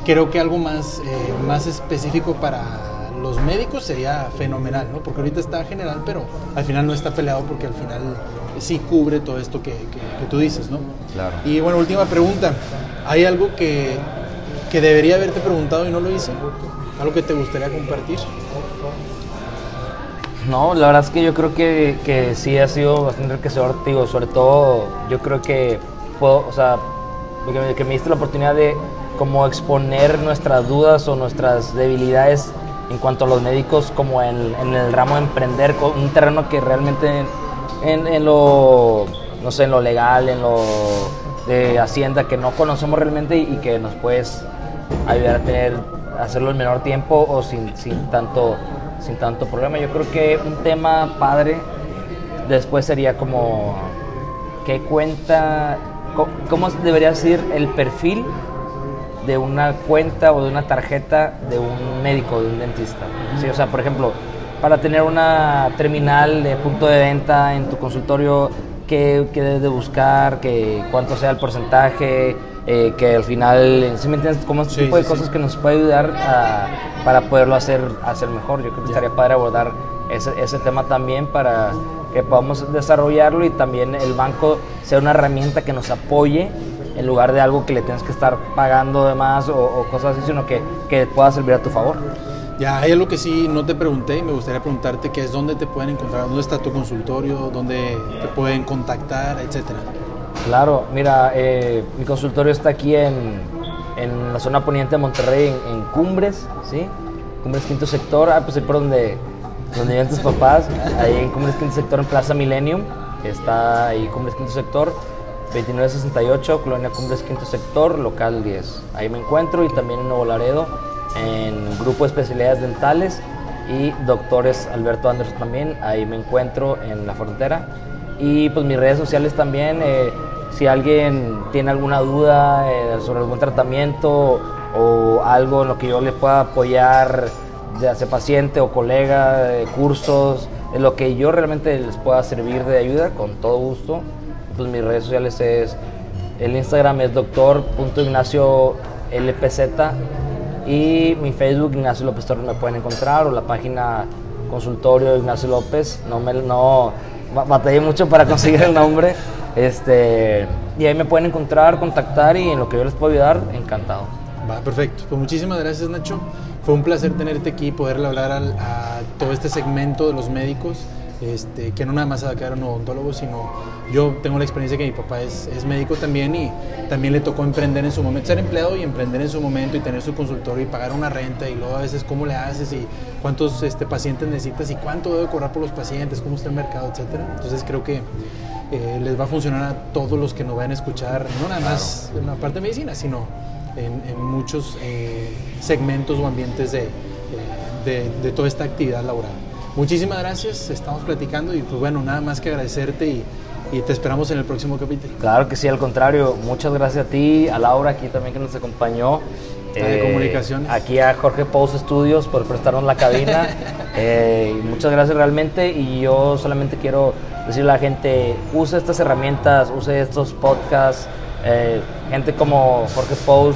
Speaker 1: creo que algo más, eh, más específico para los médicos sería fenomenal, ¿no? Porque ahorita está general, pero al final no está peleado porque al final sí cubre todo esto que, que- que tú dices, ¿no?
Speaker 2: Claro.
Speaker 1: Y bueno, última pregunta. ¿Hay algo que, que debería haberte preguntado y no lo hice? ¿Algo que te gustaría compartir?
Speaker 2: No, la verdad es que yo creo que, que sí ha sido bastante enriquecedor, digo, sobre todo yo creo que puedo, o sea, que me, que me diste la oportunidad de como exponer nuestras dudas o nuestras debilidades en cuanto a los médicos como en, el ramo de emprender, un terreno que realmente en, lo, no sé, en lo legal, en lo de Hacienda, que no conocemos realmente y, que nos puedes ayudar a tener, hacerlo en menor tiempo o sin, sin tanto sin tanto problema. Yo creo que un tema padre después sería como qué cuenta, cómo debería ser el perfil de una cuenta o de una tarjeta de un médico, de un dentista. Sí, o sea, por ejemplo, para tener una terminal de punto de venta en tu consultorio, ¿qué, qué debes de buscar? Que, ¿Cuánto sea el porcentaje? Eh, que al final, ¿sí me entiendes? Como este
Speaker 1: Sí,
Speaker 2: tipo de
Speaker 1: sí,
Speaker 2: cosas
Speaker 1: sí.
Speaker 2: que nos puede ayudar a- para poderlo hacer, hacer mejor. Yo creo que estaría padre abordar ese, ese tema también para que podamos desarrollarlo y también el banco sea una herramienta que nos apoye en lugar de algo que le tienes que estar pagando de más o, o cosas así, sino que, que pueda servir a tu favor.
Speaker 1: Ya, hay algo que sí no te pregunté y me gustaría preguntarte, que es dónde te pueden encontrar, dónde está tu consultorio, dónde te pueden contactar, etcétera.
Speaker 2: Claro, mira, eh, mi consultorio está aquí en, en la zona poniente de Monterrey, en, Cumbres, ¿sí? Cumbres Quinto Sector, ah, pues ahí por donde, donde viven tus papás, ahí en Cumbres Quinto Sector, en Plaza Millennium, está ahí Cumbres Quinto Sector, 2968, Colonia Cumbres Quinto Sector, local 10. Ahí me encuentro y también en Nuevo Laredo, en Grupo de Especialidades Dentales y Doctores Alberto Anderson también, ahí me encuentro en la frontera. Y pues mis redes sociales también, eh, si alguien tiene alguna duda eh, sobre algún tratamiento o algo en lo que yo le pueda apoyar, ya sea paciente o colega, de cursos, en lo que yo realmente les pueda servir de ayuda, con todo gusto. Pues mis redes sociales es, el Instagram es doctor.ignaciolpz y mi Facebook Ignacio López Torres me pueden encontrar o la página consultorio Ignacio López, no me no batallé mucho para conseguir el nombre. Este, y ahí me pueden encontrar, contactar y en lo que yo les puedo ayudar, encantado.
Speaker 1: Va, perfecto. Pues muchísimas gracias, Nacho. Fue un placer tenerte aquí y poderle hablar a todo este segmento de los médicos. Este, que no nada más a quedar un odontólogo, sino yo tengo la experiencia que mi papá es, es, médico también y también le tocó emprender en su momento, ser empleado y emprender en su momento y tener su consultorio y pagar una renta y luego a veces cómo le haces y cuántos este, pacientes necesitas y cuánto debe cobrar por los pacientes, cómo está el mercado, etcétera. Entonces creo que eh, les va a funcionar a todos los que nos vayan a escuchar, no nada más en la parte de medicina, sino en, en muchos eh, segmentos o ambientes de, eh, de, de toda esta actividad laboral. Muchísimas gracias, estamos platicando y pues bueno, nada más que agradecerte y, y, te esperamos en el próximo capítulo.
Speaker 2: Claro que sí, al contrario, muchas gracias a ti, a Laura aquí también que nos acompañó.
Speaker 1: de eh, comunicaciones.
Speaker 2: Aquí a Jorge Pous Studios por prestarnos la cabina. eh, muchas gracias realmente y yo solamente quiero decirle a la gente, use estas herramientas, use estos podcasts, eh, gente como Jorge Pous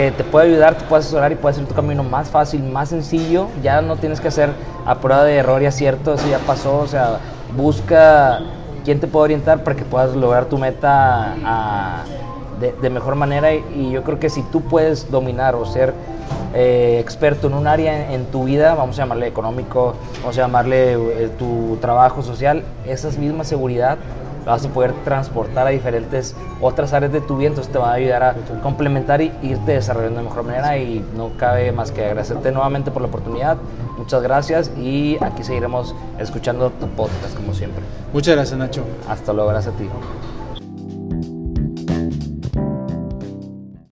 Speaker 2: que te puede ayudar, te puede asesorar y puede hacer tu camino más fácil, más sencillo. Ya no tienes que hacer a prueba de error y acierto, eso ya pasó. O sea, busca quién te puede orientar para que puedas lograr tu meta de, mejor manera. Y yo creo que si tú puedes dominar o ser eh, experto en un área en, tu vida, vamos a llamarle económico, vamos a llamarle eh, tu trabajo social, esa misma seguridad vas a poder transportar a diferentes otras áreas de tu vida, entonces te va a ayudar a complementar y irte desarrollando de mejor manera y no cabe más que agradecerte nuevamente por la oportunidad. Muchas gracias y aquí seguiremos escuchando tu podcast como siempre.
Speaker 1: Muchas gracias Nacho.
Speaker 2: Hasta luego, gracias a ti.